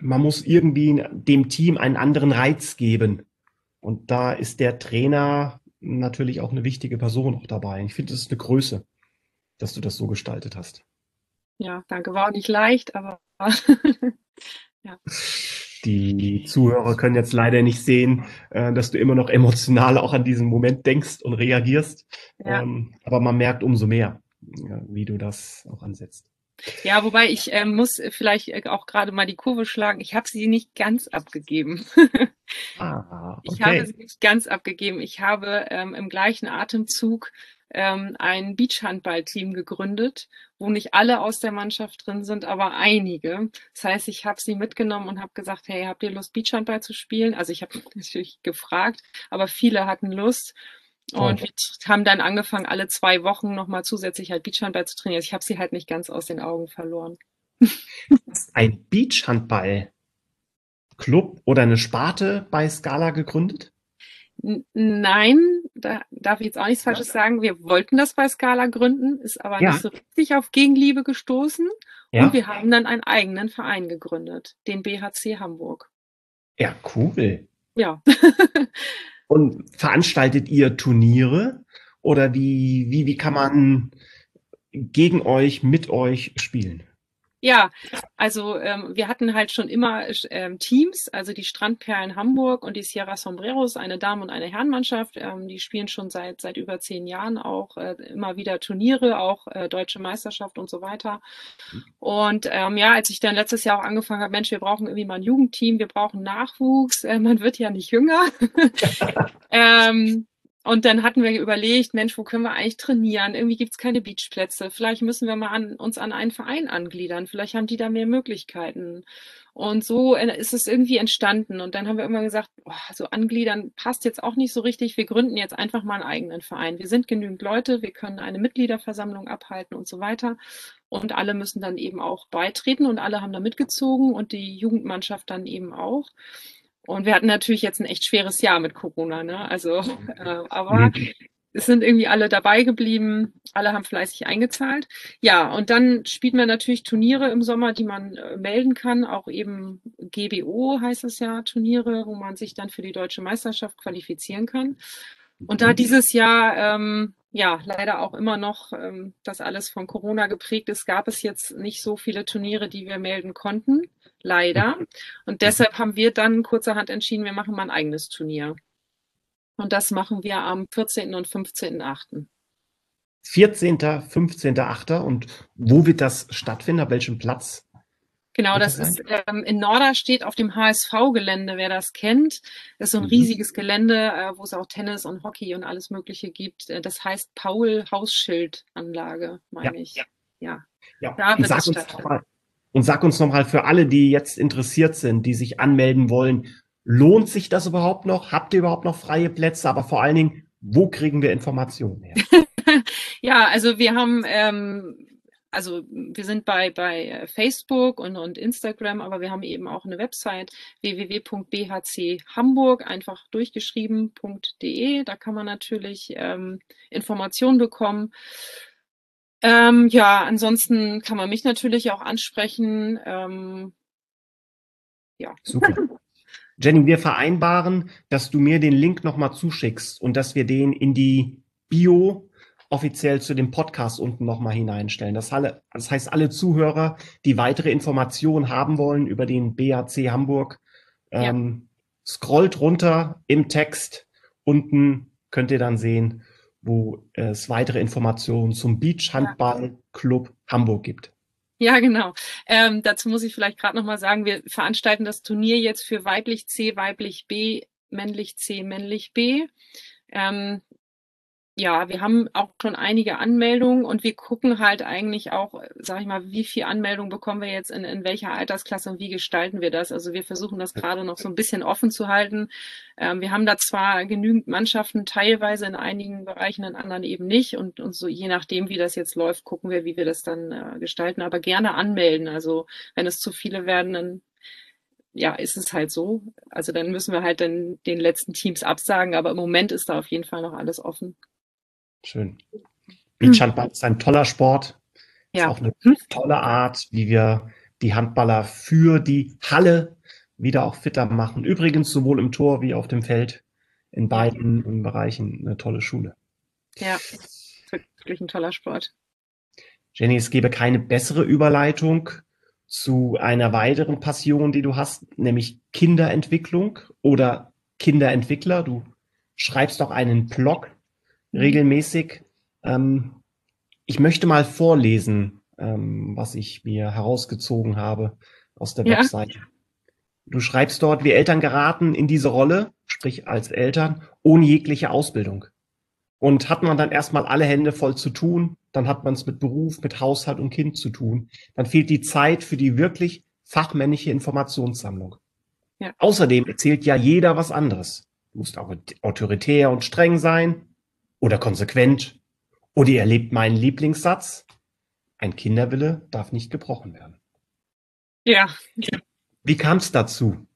man muss irgendwie dem Team einen anderen Reiz geben. Und da ist der Trainer natürlich auch eine wichtige Person auch dabei. Ich finde, es ist eine Größe, dass du das so gestaltet hast. Ja, danke. War auch nicht leicht, aber ja. Die Zuhörer können jetzt leider nicht sehen, äh, dass du immer noch emotional auch an diesen Moment denkst und reagierst. Ja. Ähm, aber man merkt umso mehr, wie du das auch ansetzt. Ja, wobei ich äh, muss vielleicht äh, auch gerade mal die Kurve schlagen. Ich habe sie nicht ganz abgegeben. ah, okay. Ich habe sie nicht ganz abgegeben. Ich habe ähm, im gleichen Atemzug ähm, ein Beachhandball-Team gegründet, wo nicht alle aus der Mannschaft drin sind, aber einige. Das heißt, ich habe sie mitgenommen und habe gesagt, hey, habt ihr Lust, Beachhandball zu spielen? Also ich habe natürlich gefragt, aber viele hatten Lust. Und wir haben dann angefangen, alle zwei Wochen nochmal zusätzlich halt Beachhandball zu trainieren. Also ich habe sie halt nicht ganz aus den Augen verloren. Ein Beachhandball-Club oder eine Sparte bei Scala gegründet? Nein, da darf ich jetzt auch nichts Falsches sagen. Wir wollten das bei Scala gründen, ist aber ja. nicht so richtig auf Gegenliebe gestoßen. Ja. Und wir haben dann einen eigenen Verein gegründet, den BHC Hamburg. Ja, cool. Ja. Und veranstaltet ihr Turniere oder wie, wie, wie kann man gegen euch, mit euch spielen? Ja, also ähm, wir hatten halt schon immer ähm, Teams, also die Strandperlen Hamburg und die Sierra Sombreros, eine Damen- und eine Herrenmannschaft. Ähm, die spielen schon seit seit über zehn Jahren auch äh, immer wieder Turniere, auch äh, deutsche Meisterschaft und so weiter. Und ähm, ja, als ich dann letztes Jahr auch angefangen habe, Mensch, wir brauchen irgendwie mal ein Jugendteam, wir brauchen Nachwuchs, äh, man wird ja nicht jünger. und dann hatten wir überlegt, Mensch, wo können wir eigentlich trainieren? Irgendwie gibt es keine Beachplätze. Vielleicht müssen wir mal an, uns an einen Verein angliedern. Vielleicht haben die da mehr Möglichkeiten. Und so ist es irgendwie entstanden. Und dann haben wir immer gesagt, oh, so angliedern passt jetzt auch nicht so richtig. Wir gründen jetzt einfach mal einen eigenen Verein. Wir sind genügend Leute, wir können eine Mitgliederversammlung abhalten und so weiter. Und alle müssen dann eben auch beitreten und alle haben da mitgezogen und die Jugendmannschaft dann eben auch. Und wir hatten natürlich jetzt ein echt schweres Jahr mit Corona, ne? Also, äh, aber es sind irgendwie alle dabei geblieben, alle haben fleißig eingezahlt. Ja, und dann spielt man natürlich Turniere im Sommer, die man äh, melden kann, auch eben GBO heißt es ja, Turniere, wo man sich dann für die deutsche Meisterschaft qualifizieren kann. Und da dieses Jahr ähm, ja leider auch immer noch ähm, das alles von Corona geprägt ist, gab es jetzt nicht so viele Turniere, die wir melden konnten leider. Und deshalb haben wir dann kurzerhand entschieden, wir machen mal ein eigenes Turnier. Und das machen wir am 14. und 15.8. 14., 15.8. Und wo wird das stattfinden? Auf welchem Platz? Genau, das ist ähm, in Norderstedt auf dem HSV-Gelände, wer das kennt. Das ist so ein mhm. riesiges Gelände, äh, wo es auch Tennis und Hockey und alles Mögliche gibt. Äh, das heißt Paul-Hausschild-Anlage, meine ja, ich. Ja. ja. ja. Da wird es stattfinden. Und sag uns nochmal für alle, die jetzt interessiert sind, die sich anmelden wollen, lohnt sich das überhaupt noch? Habt ihr überhaupt noch freie Plätze? Aber vor allen Dingen, wo kriegen wir Informationen her? ja, also wir haben, ähm, also wir sind bei, bei Facebook und, und Instagram, aber wir haben eben auch eine Website www.bhchamburg, einfach durchgeschrieben.de. Da kann man natürlich ähm, Informationen bekommen. Ähm, ja, ansonsten kann man mich natürlich auch ansprechen. Ähm, ja. Super. Jenny, wir vereinbaren, dass du mir den Link nochmal zuschickst und dass wir den in die Bio offiziell zu dem Podcast unten nochmal hineinstellen. Das, alle, das heißt, alle Zuhörer, die weitere Informationen haben wollen über den BAC Hamburg, ähm, scrollt runter im Text. Unten könnt ihr dann sehen, wo es weitere Informationen zum Beach Handball Club Hamburg gibt. Ja, genau. Ähm, dazu muss ich vielleicht gerade nochmal sagen, wir veranstalten das Turnier jetzt für weiblich C, weiblich B, männlich C, männlich B. Ähm, ja, wir haben auch schon einige Anmeldungen und wir gucken halt eigentlich auch, sag ich mal, wie viel Anmeldungen bekommen wir jetzt in, in welcher Altersklasse und wie gestalten wir das? Also wir versuchen das gerade noch so ein bisschen offen zu halten. Ähm, wir haben da zwar genügend Mannschaften, teilweise in einigen Bereichen, in anderen eben nicht und, und so je nachdem, wie das jetzt läuft, gucken wir, wie wir das dann äh, gestalten, aber gerne anmelden. Also wenn es zu viele werden, dann ja, ist es halt so. Also dann müssen wir halt dann den letzten Teams absagen, aber im Moment ist da auf jeden Fall noch alles offen. Schön. Beachhandball ist ein toller Sport. Ja. Ist auch eine tolle Art, wie wir die Handballer für die Halle wieder auch fitter machen. Übrigens sowohl im Tor wie auf dem Feld in beiden Bereichen eine tolle Schule. Ja, wirklich ein toller Sport. Jenny, es gäbe keine bessere Überleitung zu einer weiteren Passion, die du hast, nämlich Kinderentwicklung oder Kinderentwickler. Du schreibst auch einen Blog. Regelmäßig. Ähm, ich möchte mal vorlesen, ähm, was ich mir herausgezogen habe aus der ja. Webseite. Du schreibst dort, wir Eltern geraten in diese Rolle, sprich als Eltern, ohne jegliche Ausbildung. Und hat man dann erstmal alle Hände voll zu tun, dann hat man es mit Beruf, mit Haushalt und Kind zu tun. Dann fehlt die Zeit für die wirklich fachmännische Informationssammlung. Ja. Außerdem erzählt ja jeder was anderes. Du musst auch autoritär und streng sein, oder konsequent. Oder ihr erlebt meinen Lieblingssatz. Ein Kinderwille darf nicht gebrochen werden. Ja. Wie kam es dazu?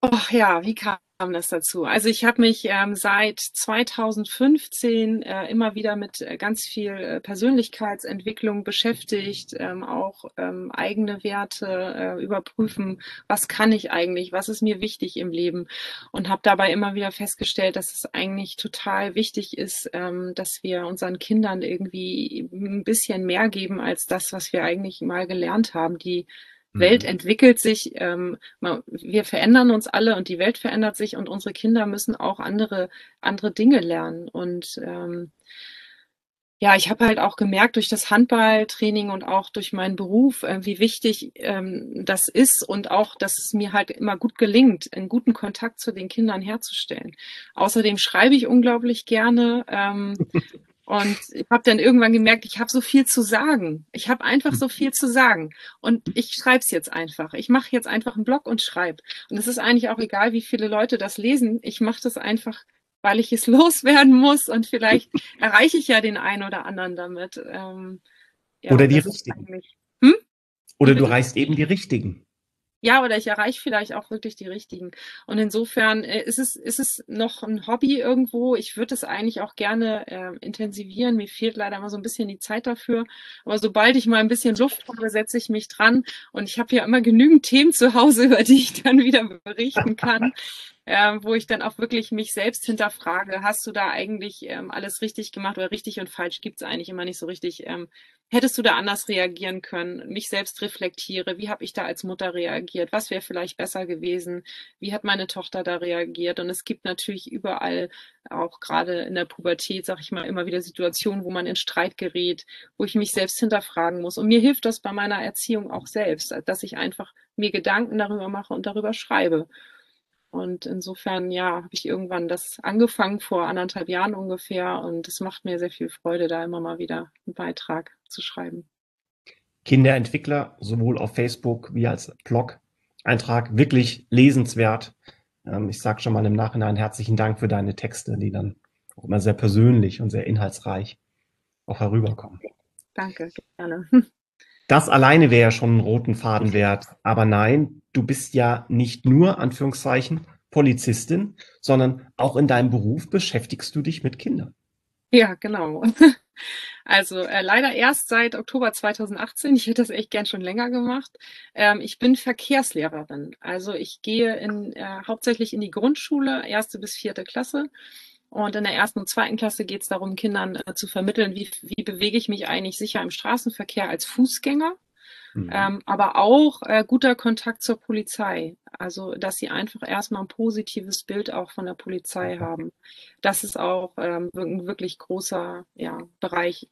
Oh ja, wie kam kam das dazu? Also ich habe mich ähm, seit 2015 äh, immer wieder mit äh, ganz viel äh, Persönlichkeitsentwicklung beschäftigt, ähm, auch ähm, eigene Werte äh, überprüfen, was kann ich eigentlich, was ist mir wichtig im Leben und habe dabei immer wieder festgestellt, dass es eigentlich total wichtig ist, ähm, dass wir unseren Kindern irgendwie ein bisschen mehr geben als das, was wir eigentlich mal gelernt haben. Die Welt mhm. entwickelt sich, ähm, wir verändern uns alle und die Welt verändert sich und unsere Kinder müssen auch andere, andere Dinge lernen. Und ähm, ja, ich habe halt auch gemerkt durch das Handballtraining und auch durch meinen Beruf, äh, wie wichtig ähm, das ist und auch, dass es mir halt immer gut gelingt, einen guten Kontakt zu den Kindern herzustellen. Außerdem schreibe ich unglaublich gerne. Ähm, Und ich habe dann irgendwann gemerkt, ich habe so viel zu sagen. Ich habe einfach so viel zu sagen. Und ich schreibe es jetzt einfach. Ich mache jetzt einfach einen Blog und schreibe. Und es ist eigentlich auch egal, wie viele Leute das lesen. Ich mache das einfach, weil ich es loswerden muss. Und vielleicht erreiche ich ja den einen oder anderen damit. Ähm, ja, oder die richtigen. Hm? Oder du reichst eben die richtigen. Ja, oder ich erreiche vielleicht auch wirklich die richtigen. Und insofern äh, ist, es, ist es noch ein Hobby irgendwo. Ich würde es eigentlich auch gerne äh, intensivieren. Mir fehlt leider mal so ein bisschen die Zeit dafür. Aber sobald ich mal ein bisschen Luft habe, setze ich mich dran. Und ich habe ja immer genügend Themen zu Hause, über die ich dann wieder berichten kann äh, wo ich dann auch wirklich mich selbst hinterfrage, hast du da eigentlich ähm, alles richtig gemacht oder richtig und falsch gibt es eigentlich immer nicht so richtig. Ähm, hättest du da anders reagieren können? Mich selbst reflektiere, wie habe ich da als Mutter reagiert? Was wäre vielleicht besser gewesen? Wie hat meine Tochter da reagiert? Und es gibt natürlich überall, auch gerade in der Pubertät, sag ich mal, immer wieder Situationen, wo man in Streit gerät, wo ich mich selbst hinterfragen muss. Und mir hilft das bei meiner Erziehung auch selbst, dass ich einfach mir Gedanken darüber mache und darüber schreibe. Und insofern, ja, habe ich irgendwann das angefangen vor anderthalb Jahren ungefähr und es macht mir sehr viel Freude, da immer mal wieder einen Beitrag zu schreiben. Kinderentwickler, sowohl auf Facebook wie als Blog-Eintrag, wirklich lesenswert. Ähm, ich sage schon mal im Nachhinein herzlichen Dank für deine Texte, die dann auch immer sehr persönlich und sehr inhaltsreich auch herüberkommen. Danke, gerne. Das alleine wäre ja schon einen roten Faden wert. Aber nein, du bist ja nicht nur, Anführungszeichen, Polizistin, sondern auch in deinem Beruf beschäftigst du dich mit Kindern. Ja, genau. Also äh, leider erst seit Oktober 2018. Ich hätte das echt gern schon länger gemacht. Ähm, ich bin Verkehrslehrerin. Also ich gehe in, äh, hauptsächlich in die Grundschule, erste bis vierte Klasse. Und in der ersten und zweiten Klasse geht es darum, Kindern äh, zu vermitteln, wie, wie bewege ich mich eigentlich sicher im Straßenverkehr als Fußgänger. Mhm. Ähm, aber auch äh, guter Kontakt zur Polizei. Also, dass sie einfach erstmal ein positives Bild auch von der Polizei haben. Das ist auch ähm, ein wirklich großer ja, Bereich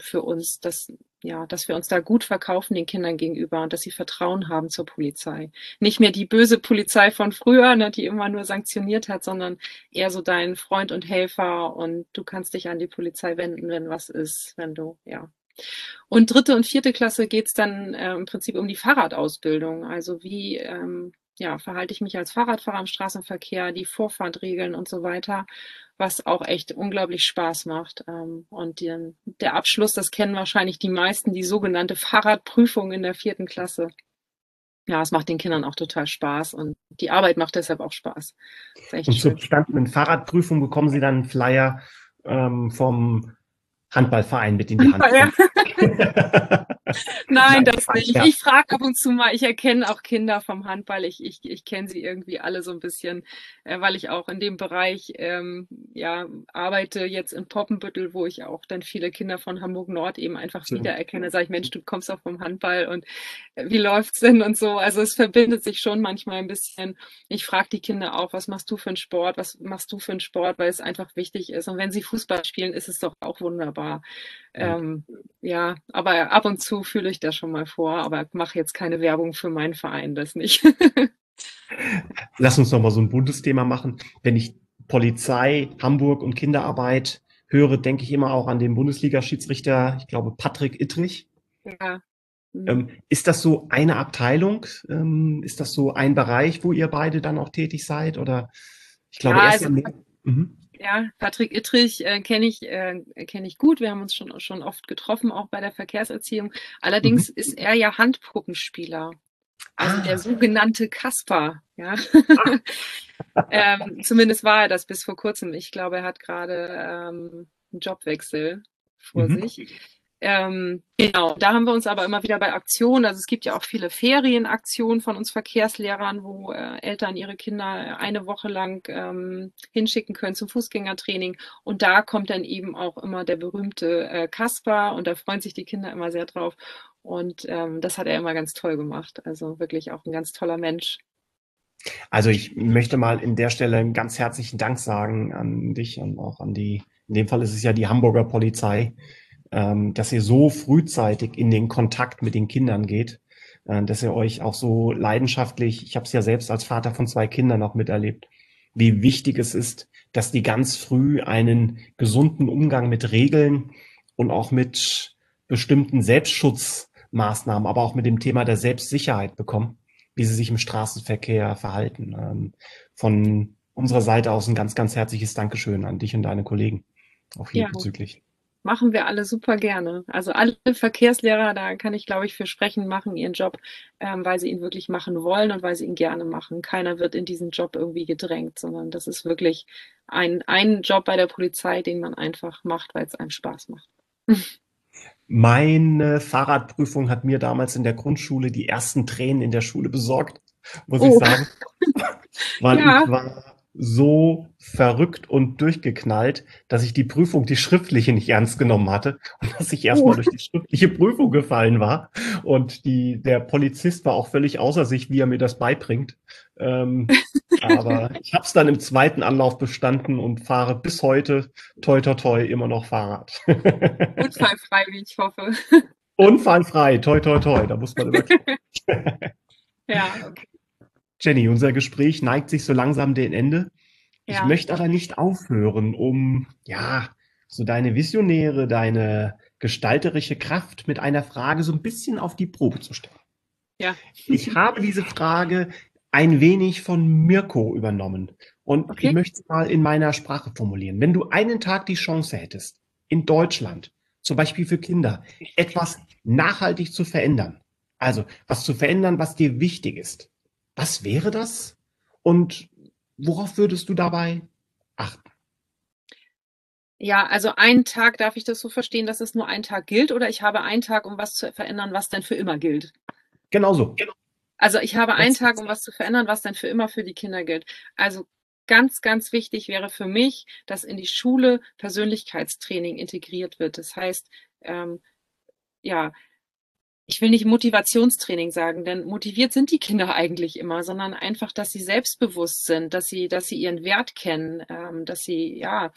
für uns, dass, ja, dass wir uns da gut verkaufen den Kindern gegenüber und dass sie Vertrauen haben zur Polizei. Nicht mehr die böse Polizei von früher, ne, die immer nur sanktioniert hat, sondern eher so dein Freund und Helfer und du kannst dich an die Polizei wenden, wenn was ist, wenn du, ja, und dritte und vierte Klasse geht es dann äh, im Prinzip um die Fahrradausbildung. Also wie ähm, ja, verhalte ich mich als Fahrradfahrer im Straßenverkehr, die Vorfahrtregeln und so weiter, was auch echt unglaublich Spaß macht. Ähm, und die, der Abschluss, das kennen wahrscheinlich die meisten, die sogenannte Fahrradprüfung in der vierten Klasse. Ja, es macht den Kindern auch total Spaß und die Arbeit macht deshalb auch Spaß. Und zur bestandenen Fahrradprüfung bekommen Sie dann einen Flyer ähm, vom Handballverein mit in die Hand. Ja. Nein, das nicht. Ich frage ab und zu mal, ich erkenne auch Kinder vom Handball. Ich, ich, ich kenne sie irgendwie alle so ein bisschen, äh, weil ich auch in dem Bereich ähm, ja, arbeite, jetzt in Poppenbüttel, wo ich auch dann viele Kinder von Hamburg Nord eben einfach ja. wiedererkenne. Sage ich, Mensch, du kommst auch vom Handball und äh, wie läuft's denn und so. Also es verbindet sich schon manchmal ein bisschen. Ich frage die Kinder auch, was machst du für einen Sport? Was machst du für einen Sport? Weil es einfach wichtig ist. Und wenn sie Fußball spielen, ist es doch auch wunderbar wunderbar. Ähm, ja, aber ab und zu fühle ich das schon mal vor, aber mache jetzt keine Werbung für meinen Verein, das nicht. Lass uns noch mal so ein buntes Thema machen. Wenn ich Polizei, Hamburg und Kinderarbeit höre, denke ich immer auch an den Bundesliga-Schiedsrichter, ich glaube Patrick Ittrich. Ja. Mhm. Ähm, ist das so eine Abteilung? Ähm, ist das so ein Bereich, wo ihr beide dann auch tätig seid? Oder ich glaube, ja, erst also, mhm. Ja, Patrick Ittrich äh, kenne ich, äh, kenn ich gut. Wir haben uns schon, schon oft getroffen, auch bei der Verkehrserziehung. Allerdings mhm. ist er ja Handpuppenspieler. Also ah. der sogenannte Kasper, ja. ähm, zumindest war er das bis vor kurzem. Ich glaube, er hat gerade ähm, einen Jobwechsel vor mhm. sich. Ähm, genau, da haben wir uns aber immer wieder bei Aktionen, also es gibt ja auch viele Ferienaktionen von uns Verkehrslehrern, wo äh, Eltern ihre Kinder eine Woche lang ähm, hinschicken können zum Fußgängertraining. Und da kommt dann eben auch immer der berühmte äh, Kasper und da freuen sich die Kinder immer sehr drauf. Und ähm, das hat er immer ganz toll gemacht. Also wirklich auch ein ganz toller Mensch. Also ich möchte mal in der Stelle einen ganz herzlichen Dank sagen an dich und auch an die, in dem Fall ist es ja die Hamburger Polizei, ähm, dass ihr so frühzeitig in den Kontakt mit den Kindern geht, äh, dass ihr euch auch so leidenschaftlich, ich habe es ja selbst als Vater von zwei Kindern auch miterlebt, wie wichtig es ist, dass die ganz früh einen gesunden Umgang mit Regeln und auch mit bestimmten Selbstschutzmaßnahmen, aber auch mit dem Thema der Selbstsicherheit bekommen, wie sie sich im Straßenverkehr verhalten. Ähm, von unserer Seite aus ein ganz, ganz herzliches Dankeschön an dich und deine Kollegen. Auch hier ja. bezüglich machen wir alle super gerne. Also alle Verkehrslehrer, da kann ich, glaube ich, für sprechen, machen ihren Job, ähm, weil sie ihn wirklich machen wollen und weil sie ihn gerne machen. Keiner wird in diesen Job irgendwie gedrängt, sondern das ist wirklich ein, ein Job bei der Polizei, den man einfach macht, weil es einem Spaß macht. Meine Fahrradprüfung hat mir damals in der Grundschule die ersten Tränen in der Schule besorgt, muss oh. ich sagen. Weil ja. ich war so verrückt und durchgeknallt, dass ich die Prüfung, die schriftliche, nicht ernst genommen hatte und dass ich erstmal oh. durch die schriftliche Prüfung gefallen war. Und die, der Polizist war auch völlig außer sich, wie er mir das beibringt. Ähm, aber ich habe es dann im zweiten Anlauf bestanden und fahre bis heute toi toi toi immer noch Fahrrad. Unfallfrei, wie ich hoffe. Unfallfrei, toi toi toi, da muss man immer. ja, okay. Jenny, unser Gespräch neigt sich so langsam dem Ende. Ja. Ich möchte aber nicht aufhören, um ja so deine visionäre, deine gestalterische Kraft mit einer Frage so ein bisschen auf die Probe zu stellen. Ja. Ich habe diese Frage ein wenig von Mirko übernommen und okay. ich möchte es mal in meiner Sprache formulieren. Wenn du einen Tag die Chance hättest, in Deutschland, zum Beispiel für Kinder, etwas nachhaltig zu verändern, also was zu verändern, was dir wichtig ist, was wäre das? Und worauf würdest du dabei achten? Ja, also einen Tag, darf ich das so verstehen, dass es nur ein Tag gilt oder ich habe einen Tag, um was zu verändern, was denn für immer gilt? Genau so. Also ich habe einen Tag, um was zu verändern, was dann für immer für die Kinder gilt. Also ganz, ganz wichtig wäre für mich, dass in die Schule Persönlichkeitstraining integriert wird. Das heißt, ähm, ja, ich will nicht Motivationstraining sagen, denn motiviert sind die Kinder eigentlich immer, sondern einfach, dass sie selbstbewusst sind, dass sie, dass sie ihren Wert kennen, ähm, dass sie ja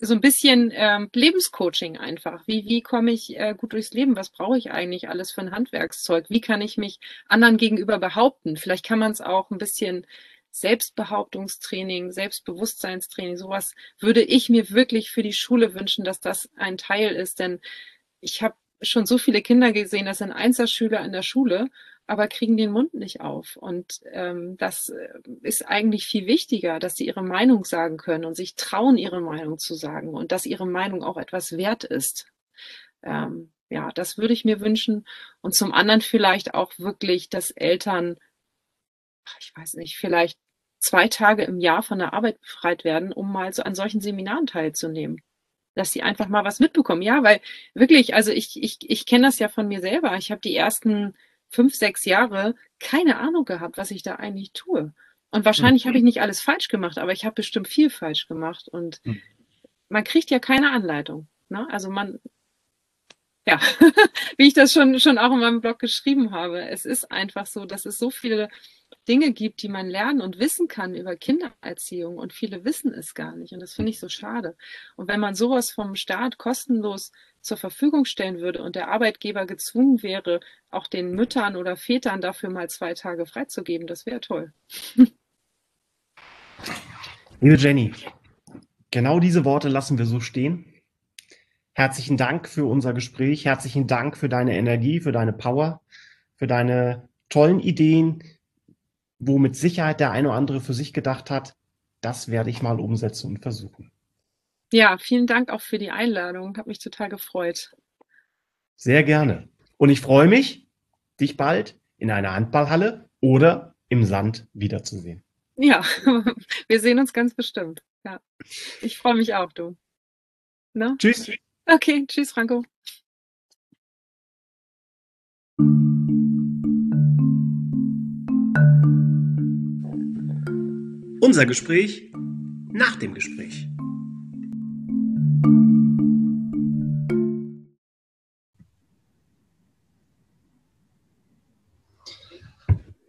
so ein bisschen ähm, Lebenscoaching einfach. Wie wie komme ich äh, gut durchs Leben? Was brauche ich eigentlich alles für ein Handwerkszeug? Wie kann ich mich anderen gegenüber behaupten? Vielleicht kann man es auch ein bisschen Selbstbehauptungstraining, Selbstbewusstseinstraining, sowas würde ich mir wirklich für die Schule wünschen, dass das ein Teil ist, denn ich habe schon so viele Kinder gesehen, das sind Einzelschüler in der Schule, aber kriegen den Mund nicht auf. Und ähm, das äh, ist eigentlich viel wichtiger, dass sie ihre Meinung sagen können und sich trauen, ihre Meinung zu sagen und dass ihre Meinung auch etwas wert ist. Ähm, ja, das würde ich mir wünschen. Und zum anderen vielleicht auch wirklich, dass Eltern, ich weiß nicht, vielleicht zwei Tage im Jahr von der Arbeit befreit werden, um mal so an solchen Seminaren teilzunehmen dass sie einfach mal was mitbekommen. Ja, weil wirklich, also ich, ich, ich kenne das ja von mir selber. Ich habe die ersten fünf, sechs Jahre keine Ahnung gehabt, was ich da eigentlich tue. Und wahrscheinlich mhm. habe ich nicht alles falsch gemacht, aber ich habe bestimmt viel falsch gemacht. Und mhm. man kriegt ja keine Anleitung. Ne? Also man, ja, wie ich das schon, schon auch in meinem Blog geschrieben habe, es ist einfach so, dass es so viele Dinge gibt, die man lernen und wissen kann über Kindererziehung und viele wissen es gar nicht und das finde ich so schade. Und wenn man sowas vom Staat kostenlos zur Verfügung stellen würde und der Arbeitgeber gezwungen wäre, auch den Müttern oder Vätern dafür mal zwei Tage freizugeben, das wäre toll. Liebe Jenny, genau diese Worte lassen wir so stehen. Herzlichen Dank für unser Gespräch. Herzlichen Dank für deine Energie, für deine Power, für deine tollen Ideen, wo mit Sicherheit der eine oder andere für sich gedacht hat, das werde ich mal umsetzen und versuchen. Ja, vielen Dank auch für die Einladung. Hat mich total gefreut. Sehr gerne. Und ich freue mich, dich bald in einer Handballhalle oder im Sand wiederzusehen. Ja, wir sehen uns ganz bestimmt. Ja. Ich freue mich auch, du. Ne? Tschüss. Okay, tschüss, Franco. Unser Gespräch nach dem Gespräch.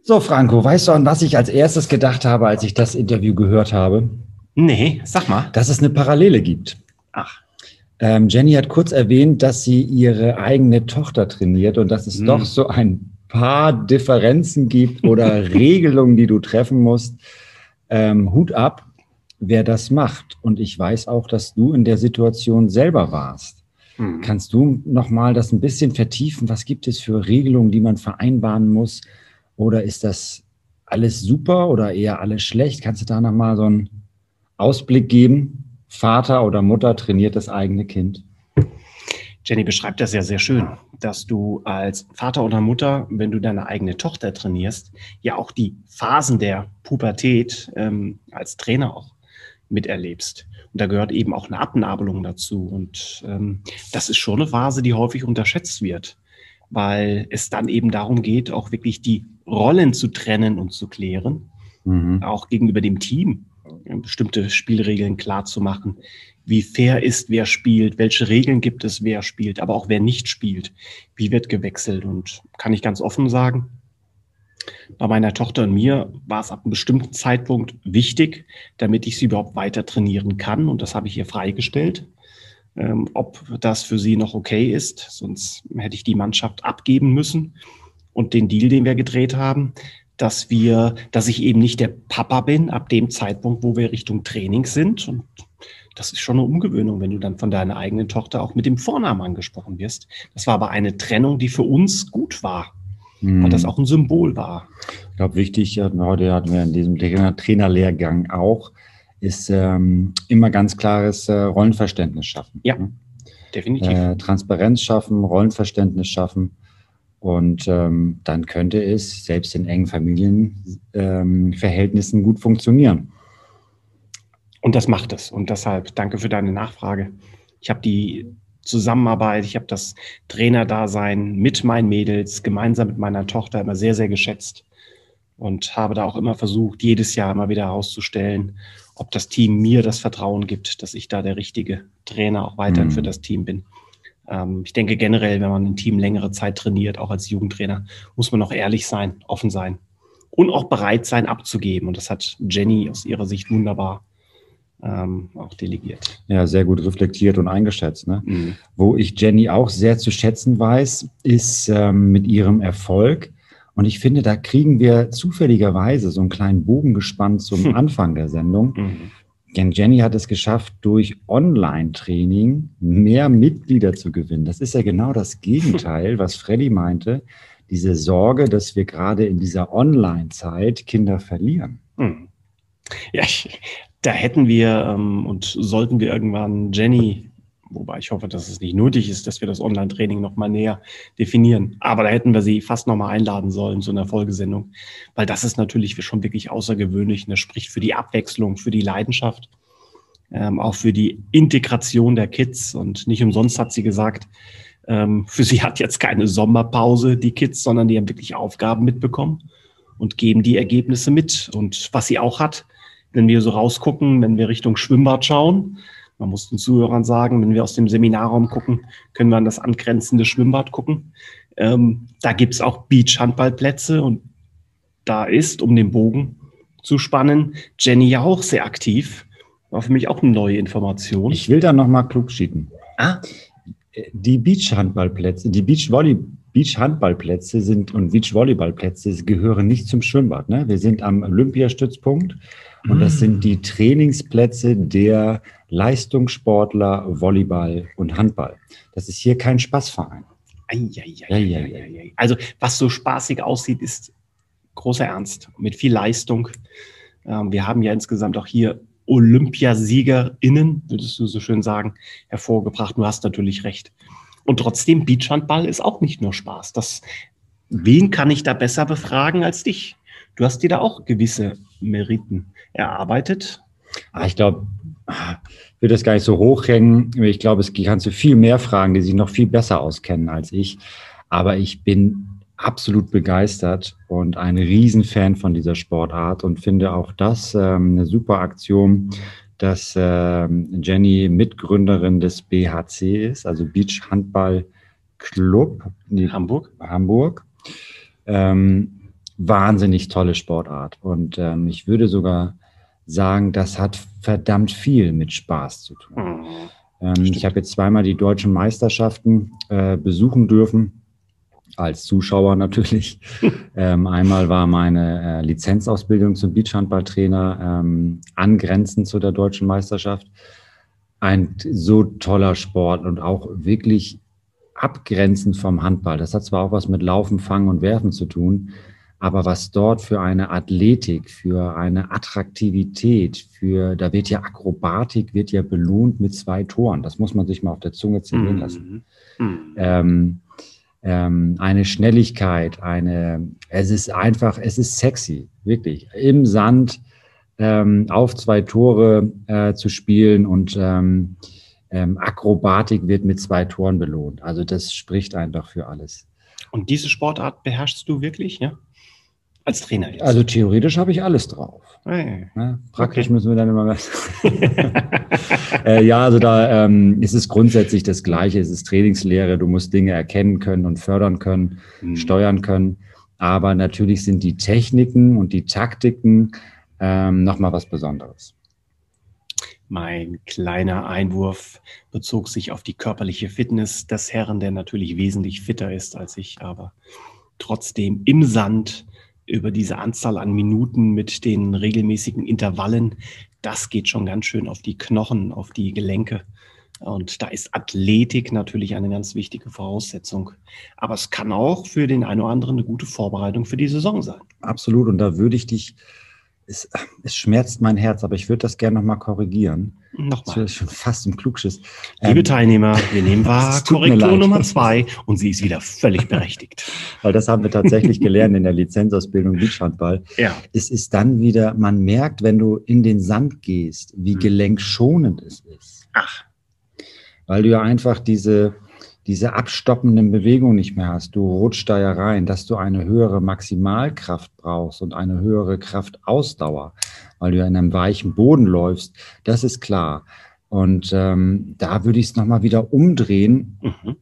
So, Franco, weißt du, an was ich als erstes gedacht habe, als ich das Interview gehört habe? Nee, sag mal. Dass es eine Parallele gibt. Ach. Ähm, Jenny hat kurz erwähnt, dass sie ihre eigene Tochter trainiert und dass es Hm. doch so ein paar Differenzen gibt oder Regelungen, die du treffen musst. Ähm, Hut ab, wer das macht. Und ich weiß auch, dass du in der Situation selber warst. Hm. Kannst du noch mal das ein bisschen vertiefen? Was gibt es für Regelungen, die man vereinbaren muss? Oder ist das alles super oder eher alles schlecht? Kannst du da noch mal so einen Ausblick geben? Vater oder Mutter trainiert das eigene Kind. Jenny beschreibt das ja sehr schön, dass du als Vater oder Mutter, wenn du deine eigene Tochter trainierst, ja auch die Phasen der Pubertät ähm, als Trainer auch miterlebst. Und da gehört eben auch eine Abnabelung dazu. Und ähm, das ist schon eine Phase, die häufig unterschätzt wird, weil es dann eben darum geht, auch wirklich die Rollen zu trennen und zu klären, Mhm. auch gegenüber dem Team bestimmte Spielregeln klar zu machen. Wie fair ist, wer spielt, welche Regeln gibt es, wer spielt, aber auch wer nicht spielt, wie wird gewechselt. Und kann ich ganz offen sagen, bei meiner Tochter und mir war es ab einem bestimmten Zeitpunkt wichtig, damit ich sie überhaupt weiter trainieren kann. Und das habe ich ihr freigestellt. Ähm, ob das für sie noch okay ist, sonst hätte ich die Mannschaft abgeben müssen. Und den Deal, den wir gedreht haben, dass wir, dass ich eben nicht der Papa bin ab dem Zeitpunkt, wo wir Richtung Training sind. Und das ist schon eine Umgewöhnung, wenn du dann von deiner eigenen Tochter auch mit dem Vornamen angesprochen wirst. Das war aber eine Trennung, die für uns gut war, weil das auch ein Symbol war. Ich glaube, wichtig, heute hatten wir in diesem Trainer- Trainerlehrgang auch, ist ähm, immer ganz klares äh, Rollenverständnis schaffen. Ja. ne? Definitiv. Äh, Transparenz schaffen, Rollenverständnis schaffen. Und ähm, dann könnte es selbst in engen Familienverhältnissen ähm, gut funktionieren. Und das macht es. Und deshalb danke für deine Nachfrage. Ich habe die Zusammenarbeit, ich habe das Trainerdasein mit meinen Mädels, gemeinsam mit meiner Tochter immer sehr, sehr geschätzt und habe da auch immer versucht, jedes Jahr immer wieder herauszustellen, ob das Team mir das Vertrauen gibt, dass ich da der richtige Trainer auch weiterhin Mhm. für das Team bin. Ähm, ich denke generell, wenn man ein Team längere Zeit trainiert, auch als Jugendtrainer, muss man auch ehrlich sein, offen sein und auch bereit sein, abzugeben. Und das hat Jenny aus ihrer Sicht wunderbar ähm, auch delegiert. Ja, sehr gut reflektiert und eingeschätzt. Ne? Mhm. Wo ich Jenny auch sehr zu schätzen weiß, ist ähm, mit ihrem Erfolg. Und ich finde, da kriegen wir zufälligerweise so einen kleinen Bogen gespannt zum Hm. Anfang der Sendung. Mhm. Denn Jenny hat es geschafft, durch Online-Training mehr Mitglieder zu gewinnen. Das ist ja genau das Gegenteil, was Freddy meinte. Diese Sorge, dass wir gerade in dieser Online-Zeit Kinder verlieren. Mhm. Ja, ich, da hätten wir ähm, und sollten wir irgendwann Jenny, wobei ich hoffe, dass es nicht nötig ist, dass wir das Online-Training nochmal näher definieren. Aber da hätten wir sie fast nochmal einladen sollen zu einer Folgesendung, weil das ist natürlich schon wirklich außergewöhnlich. Und das spricht für die Abwechslung, für die Leidenschaft, ähm, auch für die Integration der Kids. Und nicht umsonst hat sie gesagt, ähm, für sie hat jetzt keine Sommerpause die Kids, sondern die haben wirklich Aufgaben mitbekommen und geben die Ergebnisse mit. Und was sie auch hat, wenn wir so rausgucken, wenn wir Richtung Schwimmbad schauen, man muss den Zuhörern sagen, wenn wir aus dem Seminarraum gucken, können wir an das angrenzende Schwimmbad gucken. Ähm, da gibt's auch Beach-Handballplätze und da ist, um den Bogen zu spannen, Jenny ja auch sehr aktiv. War für mich auch eine neue Information. Ich will da nochmal klug schieten. ah, Die Beachhandballplätze, die Beachvolley, Beachhandballplätze sind und Beachvolleyballplätze gehören nicht zum Schwimmbad. Ne? Wir sind am Olympiastützpunkt und das sind die Trainingsplätze der Leistungssportler Volleyball und Handball. Das ist hier kein Spaßverein. Also, was so spaßig aussieht, ist großer Ernst, mit viel Leistung. Ähm, wir haben ja insgesamt auch hier OlympiasiegerInnen, würdest du so schön sagen, hervorgebracht. Du hast natürlich recht. Und trotzdem, Beachhandball ist auch nicht nur Spaß. Das wen kann ich da besser befragen als dich? Du hast dir da auch gewisse Meriten erarbeitet. Ah, ich glaube, ich würde das gar nicht so hochhängen. Ich glaube, es kannst du viel mehr fragen, die sich noch viel besser auskennen als ich. Aber ich bin absolut begeistert und ein Riesenfan von dieser Sportart und finde auch das ähm, eine super Aktion, dass ähm, Jenny Mitgründerin des BHC ist, also Beach Handball Club Hamburg. Hamburg. Ähm, wahnsinnig tolle Sportart und ähm, ich würde sogar sagen, das hat verdammt viel mit Spaß zu tun. Mhm. Ähm, ich habe jetzt zweimal die deutschen Meisterschaften äh, besuchen dürfen als Zuschauer natürlich. ähm, einmal war meine äh, Lizenzausbildung zum Beachhandballtrainer ähm, angrenzend zu der deutschen Meisterschaft. Ein so toller Sport und auch wirklich abgrenzend vom Handball. Das hat zwar auch was mit Laufen, Fangen und Werfen zu tun, aber was dort für eine Athletik, für eine Attraktivität, für, da wird ja Akrobatik, wird ja belohnt mit zwei Toren. Das muss man sich mal auf der Zunge zergehen lassen. Mhm. Mhm. Ähm, ähm, eine Schnelligkeit, eine, es ist einfach, es ist sexy, wirklich. Im Sand ähm, auf zwei Tore äh, zu spielen und ähm, ähm, Akrobatik wird mit zwei Toren belohnt. Also das spricht einfach für alles. Und diese Sportart beherrschst du wirklich, ja? Als Trainer jetzt? Also theoretisch habe ich alles drauf. Hey. Ja, praktisch okay. müssen wir dann immer was. äh, ja, also da ähm, ist es grundsätzlich das Gleiche. Es ist Trainingslehre. Du musst Dinge erkennen können und fördern können, mhm. steuern können. Aber natürlich sind die Techniken und die Taktiken ähm, nochmal was Besonderes. Mein kleiner Einwurf bezog sich auf die körperliche Fitness des Herrn, der natürlich wesentlich fitter ist als ich, aber trotzdem im Sand über diese Anzahl an Minuten mit den regelmäßigen Intervallen, das geht schon ganz schön auf die Knochen, auf die Gelenke. Und da ist Athletik natürlich eine ganz wichtige Voraussetzung. Aber es kann auch für den einen oder anderen eine gute Vorbereitung für die Saison sein. Absolut. Und da würde ich dich es, es, schmerzt mein Herz, aber ich würde das gerne nochmal korrigieren. Nochmal. Das ist schon fast im Klugschiss. Liebe ähm, Teilnehmer, wir nehmen wahr Korrektur Nummer zwei und sie ist wieder völlig berechtigt. Weil das haben wir tatsächlich gelernt in der Lizenzausbildung Beachhandball. Ja. Es ist dann wieder, man merkt, wenn du in den Sand gehst, wie hm. gelenkschonend es ist. Ach. Weil du ja einfach diese, diese abstoppenden Bewegungen nicht mehr hast. Du rutschst da ja rein, dass du eine höhere Maximalkraft brauchst und eine höhere Kraftausdauer, weil du ja in einem weichen Boden läufst. Das ist klar. Und ähm, da würde ich es nochmal wieder umdrehen. Mhm.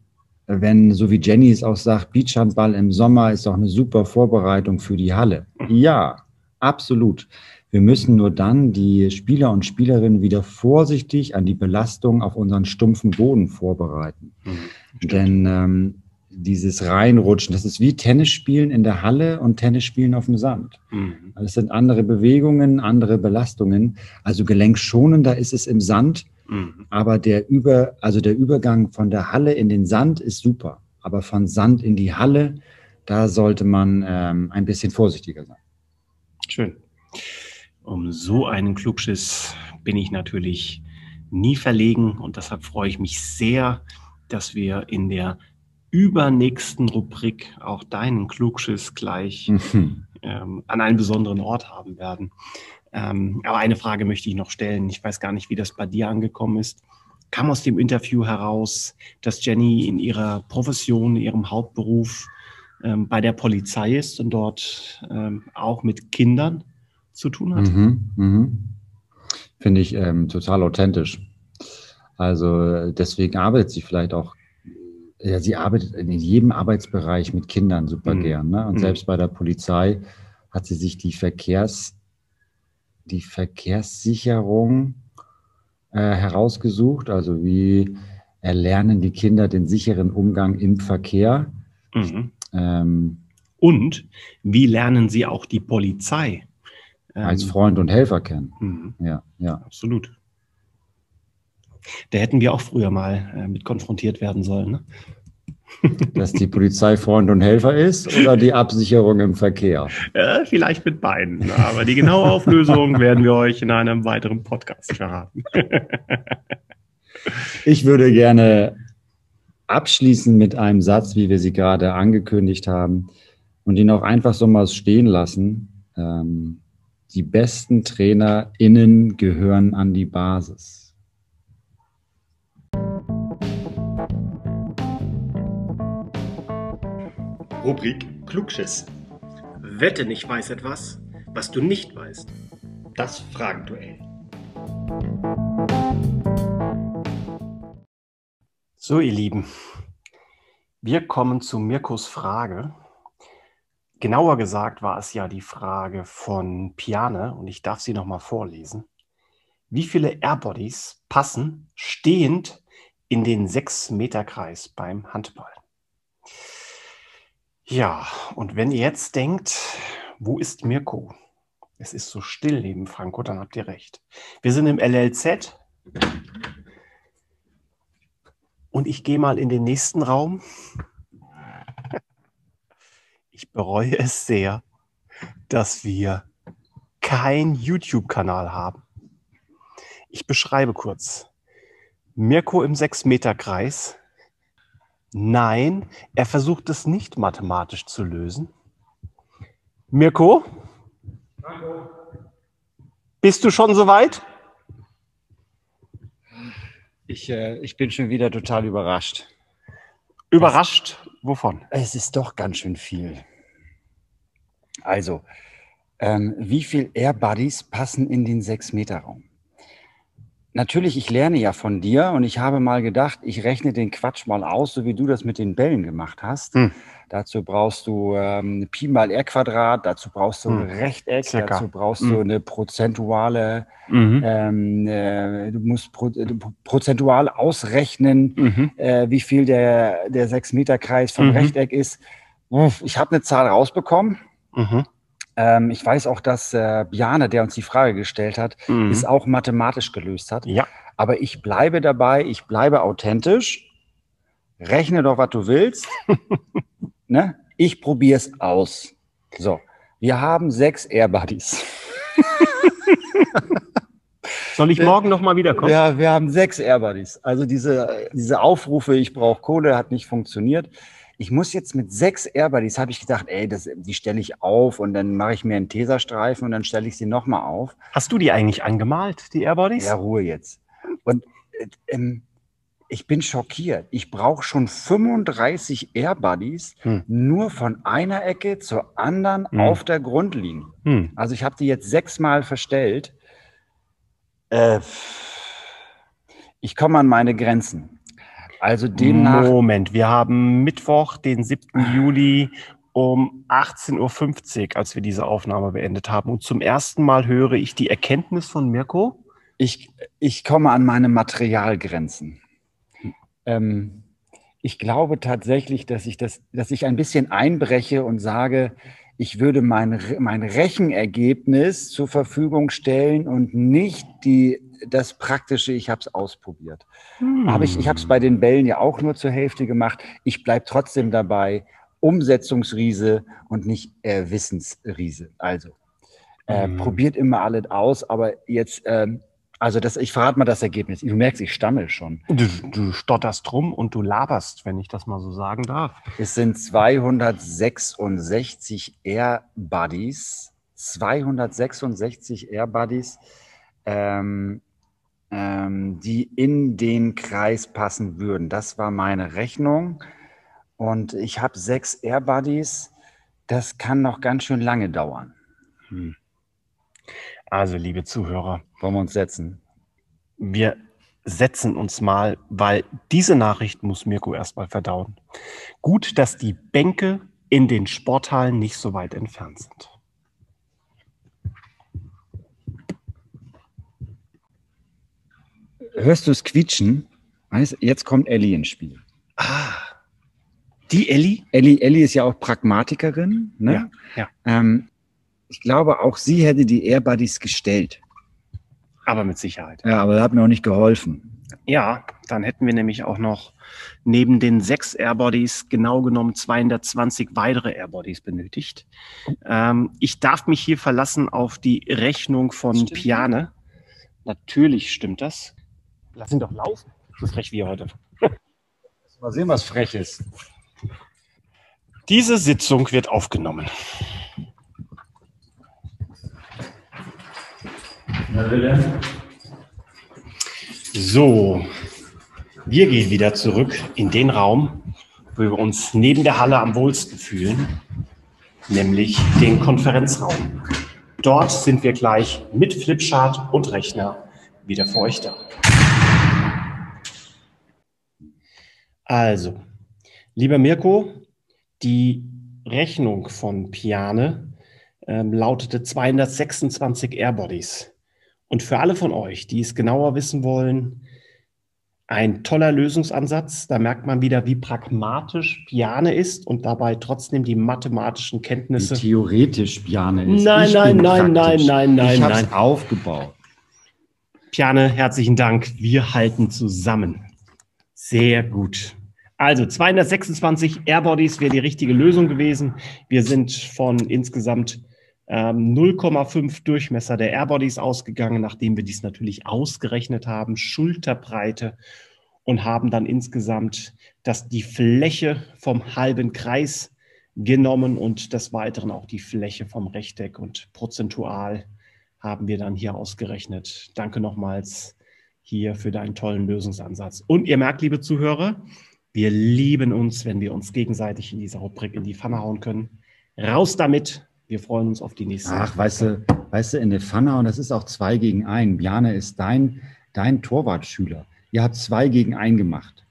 Wenn, so wie Jenny es auch sagt, Beachhandball im Sommer ist auch eine super Vorbereitung für die Halle. Ja, absolut. Wir müssen nur dann die Spieler und Spielerinnen wieder vorsichtig an die Belastung auf unseren stumpfen Boden vorbereiten. Mhm. Denn ähm, dieses Reinrutschen, das ist wie Tennis spielen in der Halle und Tennis spielen auf dem Sand. Mhm. Das sind andere Bewegungen, andere Belastungen. Also gelenkschonender ist es im Sand, mhm. aber der Über, also der Übergang von der Halle in den Sand ist super. Aber von Sand in die Halle, da sollte man ähm, ein bisschen vorsichtiger sein. Schön. Um so einen Klugschiss bin ich natürlich nie verlegen und deshalb freue ich mich sehr, dass wir in der übernächsten Rubrik auch deinen Klugschiss gleich mhm. ähm, an einem besonderen Ort haben werden. Ähm, aber eine Frage möchte ich noch stellen. Ich weiß gar nicht, wie das bei dir angekommen ist. Kam aus dem Interview heraus, dass Jenny in ihrer Profession, in ihrem Hauptberuf ähm, bei der Polizei ist und dort ähm, auch mit Kindern zu tun hat? Mhm, mhm. Finde ich ähm, total authentisch. Also deswegen arbeitet sie vielleicht auch, ja, sie arbeitet in jedem Arbeitsbereich mit Kindern super mhm. gern. Ne? Und mhm. selbst bei der Polizei hat sie sich die Verkehrs, die Verkehrssicherung äh, herausgesucht. Also wie erlernen die Kinder den sicheren Umgang im Verkehr. Mhm. Ähm, und wie lernen sie auch die Polizei? Als ähm, Freund und Helfer kennen. Mhm. Ja, ja. Absolut. Da hätten wir auch früher mal äh, mit konfrontiert werden sollen. Ne? Dass die Polizei Freund und Helfer ist oder die Absicherung im Verkehr? Ja, vielleicht mit beiden. Aber die genaue Auflösung werden wir euch in einem weiteren Podcast verraten. ich würde gerne abschließen mit einem Satz, wie wir sie gerade angekündigt haben. und ihn auch einfach so mal stehen lassen. Ähm, die besten TrainerInnen gehören an die Basis. Rubrik Klugschiss. Wette nicht weiß etwas, was du nicht weißt. Das Fragenduell. So, ihr Lieben, wir kommen zu Mirkos Frage. Genauer gesagt war es ja die Frage von Piane und ich darf sie nochmal vorlesen. Wie viele Airbodies passen stehend in den 6-Meter-Kreis beim Handball? Ja, und wenn ihr jetzt denkt, wo ist Mirko? Es ist so still neben Franco, dann habt ihr recht. Wir sind im LLZ und ich gehe mal in den nächsten Raum. Ich bereue es sehr, dass wir keinen YouTube-Kanal haben. Ich beschreibe kurz. Mirko im 6-Meter-Kreis. Nein, er versucht es nicht mathematisch zu lösen. Mirko? Bist du schon soweit? Ich, äh, ich bin schon wieder total überrascht. Überrascht? Wovon? Es ist doch ganz schön viel. Also, ähm, wie viel Airbuddies passen in den 6-Meter-Raum? Natürlich, ich lerne ja von dir und ich habe mal gedacht, ich rechne den Quatsch mal aus, so wie du das mit den Bällen gemacht hast. Hm. Dazu brauchst du ähm, Pi mal R Quadrat, dazu brauchst du ein Hm. Rechteck, Circa. dazu brauchst Hm. du eine prozentuale, Mhm. ähm, äh, du musst pro, äh, prozentual ausrechnen, Mhm. äh, wie viel der, der 6-Meter-Kreis vom Mhm. Rechteck ist. Ich habe eine Zahl rausbekommen. Ähm, ich weiß auch, dass äh, Bjane, der uns die Frage gestellt hat, Mhm. es auch mathematisch gelöst hat. Ja, Aber ich bleibe dabei, ich bleibe authentisch. Rechne doch, was du willst. ne? Ich probiere es aus. So, wir haben sechs Airbuddies. soll ich morgen nochmal wiederkommen? Ja, wir haben sechs Airbuddies. Also diese, diese Aufrufe, ich brauche Kohle, hat nicht funktioniert. Ich muss jetzt mit sechs Airbuddies, habe ich gedacht, ey, das, die stelle ich auf und dann mache ich mir einen Tesastreifen und dann stelle ich sie nochmal auf. Hast du die eigentlich angemalt, die Airbodies? Ja, Ruhe jetzt. Und äh, ähm, ich bin schockiert. Ich brauche schon 35 Airbuddies Hm. nur von einer Ecke zur anderen Hm. auf der Grundlinie. Hm. Also ich habe die jetzt sechsmal verstellt. Äh, ich komme an meine Grenzen. Also demnach, Moment, wir haben Mittwoch, den 7. Juli um 18.50 Uhr, als wir diese Aufnahme beendet haben. Und zum ersten Mal höre ich die Erkenntnis von Mirko. ich, ich komme an meine Materialgrenzen. Ähm, ich glaube tatsächlich, dass ich, das, dass ich ein bisschen einbreche und sage, ich würde mein, mein Rechenergebnis zur Verfügung stellen und nicht die, das Praktische, ich habe es ausprobiert. Aber ich, ich habe es bei den Bällen ja auch nur zur Hälfte gemacht. Ich bleibe trotzdem dabei, Umsetzungsriese und nicht äh, Wissensriese. Also, äh, Mhm. probiert immer alles aus, aber jetzt, ähm, also das, ich verrate mal das Ergebnis. Du merkst, ich stammel schon. Du, du stotterst rum und du laberst, wenn ich das mal so sagen darf. Es sind 266 Air Buddies. 266 Air Buddies, ähm, ähm, die in den Kreis passen würden. Das war meine Rechnung. Und ich habe sechs Air Buddies. Das kann noch ganz schön lange dauern. Hm. Also, liebe Zuhörer, Wollen wir uns setzen? wir setzen uns mal, weil diese Nachricht muss Mirko erstmal verdauen. Gut, dass die Bänke in den Sporthallen nicht so weit entfernt sind. Hörst du es quietschen? Weißt, jetzt kommt Ellie ins Spiel. Ah, die Elli? Ellie, Ellie ist ja auch Pragmatikerin. Ne? Ja, ja. Ähm, ich glaube, auch sie hätte die Air Buddies gestellt. Aber mit Sicherheit. Ja, aber das hat mir auch nicht geholfen. Ja, dann hätten wir nämlich auch noch neben den sechs Airbodies genau genommen 220 weitere Airbodies benötigt. Ähm, ich darf mich hier verlassen auf die Rechnung von Stimmt. Piane. Natürlich stimmt das. Lass ihn doch laufen. So frech wie heute. Mal sehen, was frech ist. Diese Sitzung wird aufgenommen. So, wir gehen wieder zurück in den Raum, wo wir uns neben der Halle am wohlsten fühlen, nämlich den Konferenzraum. Dort sind wir gleich mit Flipchart und Rechner wieder für euch da. Also, lieber Mirko, die Rechnung von Piane ähm, lautete 226 Airbodies. Und für alle von euch, die es genauer wissen wollen, ein toller Lösungsansatz. Da merkt man wieder, wie pragmatisch Piane ist und dabei trotzdem die mathematischen Kenntnisse. Wie theoretisch Piane ist. Nein, ich nein, nein, nein, nein, nein, ich nein. aufgebaut. Piane, herzlichen Dank. Wir halten zusammen. Sehr gut. Also 226 Airbodies wäre die richtige Lösung gewesen. Wir sind von insgesamt ähm, 0,5 Durchmesser der Airbodies ausgegangen, nachdem wir dies natürlich ausgerechnet haben, Schulterbreite und haben dann insgesamt das, die Fläche vom halben Kreis genommen und des Weiteren auch die Fläche vom Rechteck und prozentual haben wir dann hier ausgerechnet. Danke nochmals hier für deinen tollen Lösungsansatz. Und ihr merkt, liebe Zuhörer, wir lieben uns, wenn wir uns gegenseitig in diese Rubrik in die Pfanne hauen können. Raus damit. Wir freuen uns auf die nächste. Ach, weißt du, weißt du, in der Pfanne, und das ist auch zwei gegen ein. Bjane ist dein, dein Torwartschüler. Ihr habt zwei gegen ein gemacht.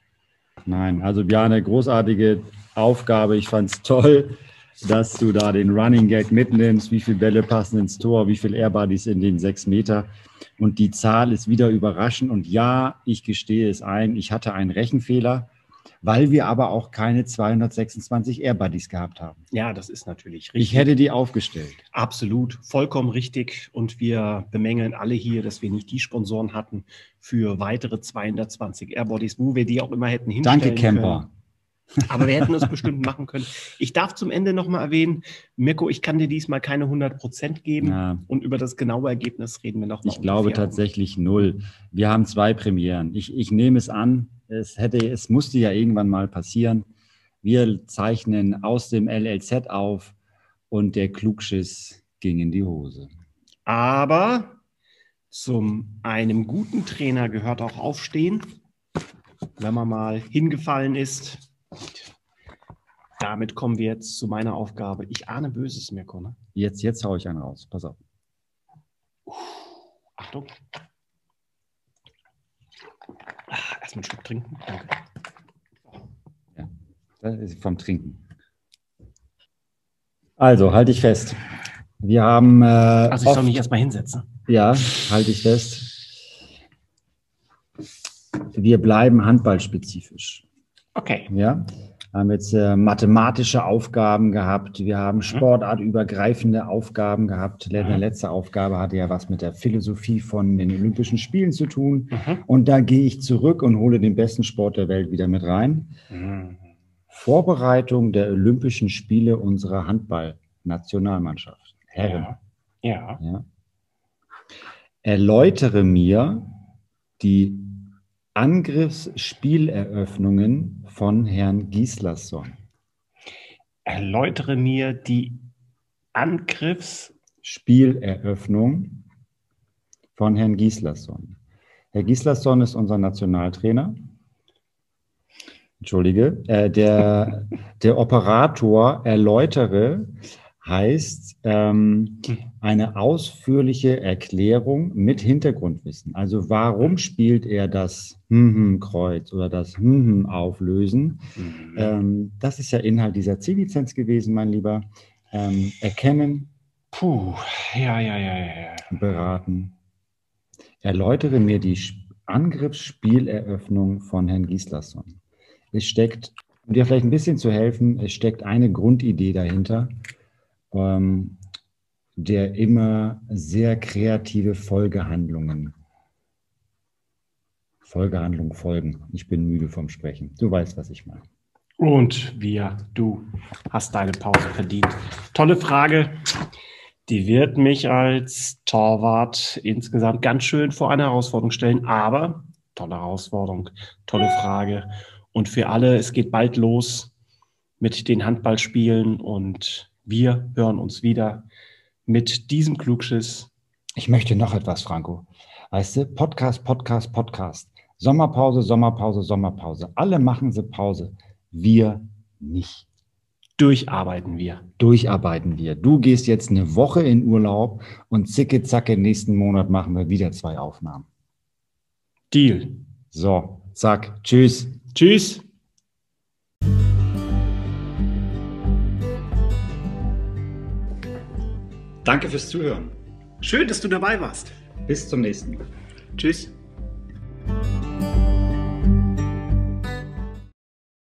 Nein, also Bjane, großartige Aufgabe. Ich fand es toll, dass du da den Running Gag mitnimmst. Wie viele Bälle passen ins Tor? Wie viele Airbuddies in den sechs Meter? Und die Zahl ist wieder überraschend. Und ja, ich gestehe es ein. Ich hatte einen Rechenfehler weil wir aber auch keine 226 Airbuddies gehabt haben. Ja, das ist natürlich richtig. Ich hätte die aufgestellt. Absolut, vollkommen richtig. Und wir bemängeln alle hier, dass wir nicht die Sponsoren hatten für weitere 220 Airbodies, wo wir die auch immer hätten hinstellen Danke, Camper. Können. Aber wir hätten es bestimmt machen können. Ich darf zum Ende nochmal erwähnen, Mirko, ich kann dir diesmal keine 100 Prozent geben. Ja. Und über das genaue Ergebnis reden wir nochmal. Ich glaube tatsächlich null. Wir haben zwei Premieren. Ich, ich nehme es an, es, hätte, es musste ja irgendwann mal passieren. Wir zeichnen aus dem LLZ auf und der Klugschiss ging in die Hose. Aber zum einem guten Trainer gehört auch Aufstehen, wenn man mal hingefallen ist. Damit kommen wir jetzt zu meiner Aufgabe. Ich ahne Böses, Mirko. Ne? Jetzt, jetzt haue ich einen raus. Pass auf. Achtung. Ach, erstmal einen Schluck trinken. Danke. Ja, das ist vom Trinken. Also, halte ich fest. Wir haben. Äh, also, ich soll mich erstmal hinsetzen. Ja, halte ich fest. Wir bleiben handballspezifisch. Okay. Ja, haben jetzt äh, mathematische Aufgaben gehabt, wir haben mhm. sportartübergreifende Aufgaben gehabt. Die mhm. letzte Aufgabe hatte ja was mit der Philosophie von den Olympischen Spielen zu tun. Mhm. Und da gehe ich zurück und hole den besten Sport der Welt wieder mit rein. Mhm. Vorbereitung der Olympischen Spiele unserer Handball-Nationalmannschaft. Herren. Ja. ja. ja. Erläutere mir die Angriffsspieleröffnungen von Herrn Gislason. Erläutere mir die Angriffsspieleröffnung von Herrn Gislason. Herr Gislason ist unser Nationaltrainer. Entschuldige, äh, der, der Operator erläutere heißt ähm, eine ausführliche Erklärung mit Hintergrundwissen. Also warum spielt er das Kreuz oder das Auflösen? Mhm. Ähm, das ist ja Inhalt dieser C-Lizenz gewesen, mein Lieber. Ähm, erkennen. Puh, ja, ja, ja, ja. Beraten. Erläutere mir die Angriffsspieleröffnung von Herrn Gislason. Es steckt, um dir vielleicht ein bisschen zu helfen, es steckt eine Grundidee dahinter ähm, der immer sehr kreative Folgehandlungen Folgehandlungen folgen. Ich bin müde vom Sprechen. Du weißt, was ich meine. Und wir, du hast deine Pause verdient. Tolle Frage. Die wird mich als Torwart insgesamt ganz schön vor eine Herausforderung stellen. Aber tolle Herausforderung, tolle Frage. Und für alle, es geht bald los mit den Handballspielen und wir hören uns wieder mit diesem Klugschiss. Ich möchte noch etwas, Franco. Weißt du, Podcast, Podcast, Podcast. Sommerpause, Sommerpause, Sommerpause. Alle machen sie Pause. Wir nicht. Durcharbeiten wir. Durcharbeiten wir. Du gehst jetzt eine Woche in Urlaub und zicke zacke, nächsten Monat machen wir wieder zwei Aufnahmen. Deal. So, zack, tschüss. Tschüss. Danke fürs Zuhören. Schön, dass du dabei warst. Bis zum nächsten Mal. Tschüss.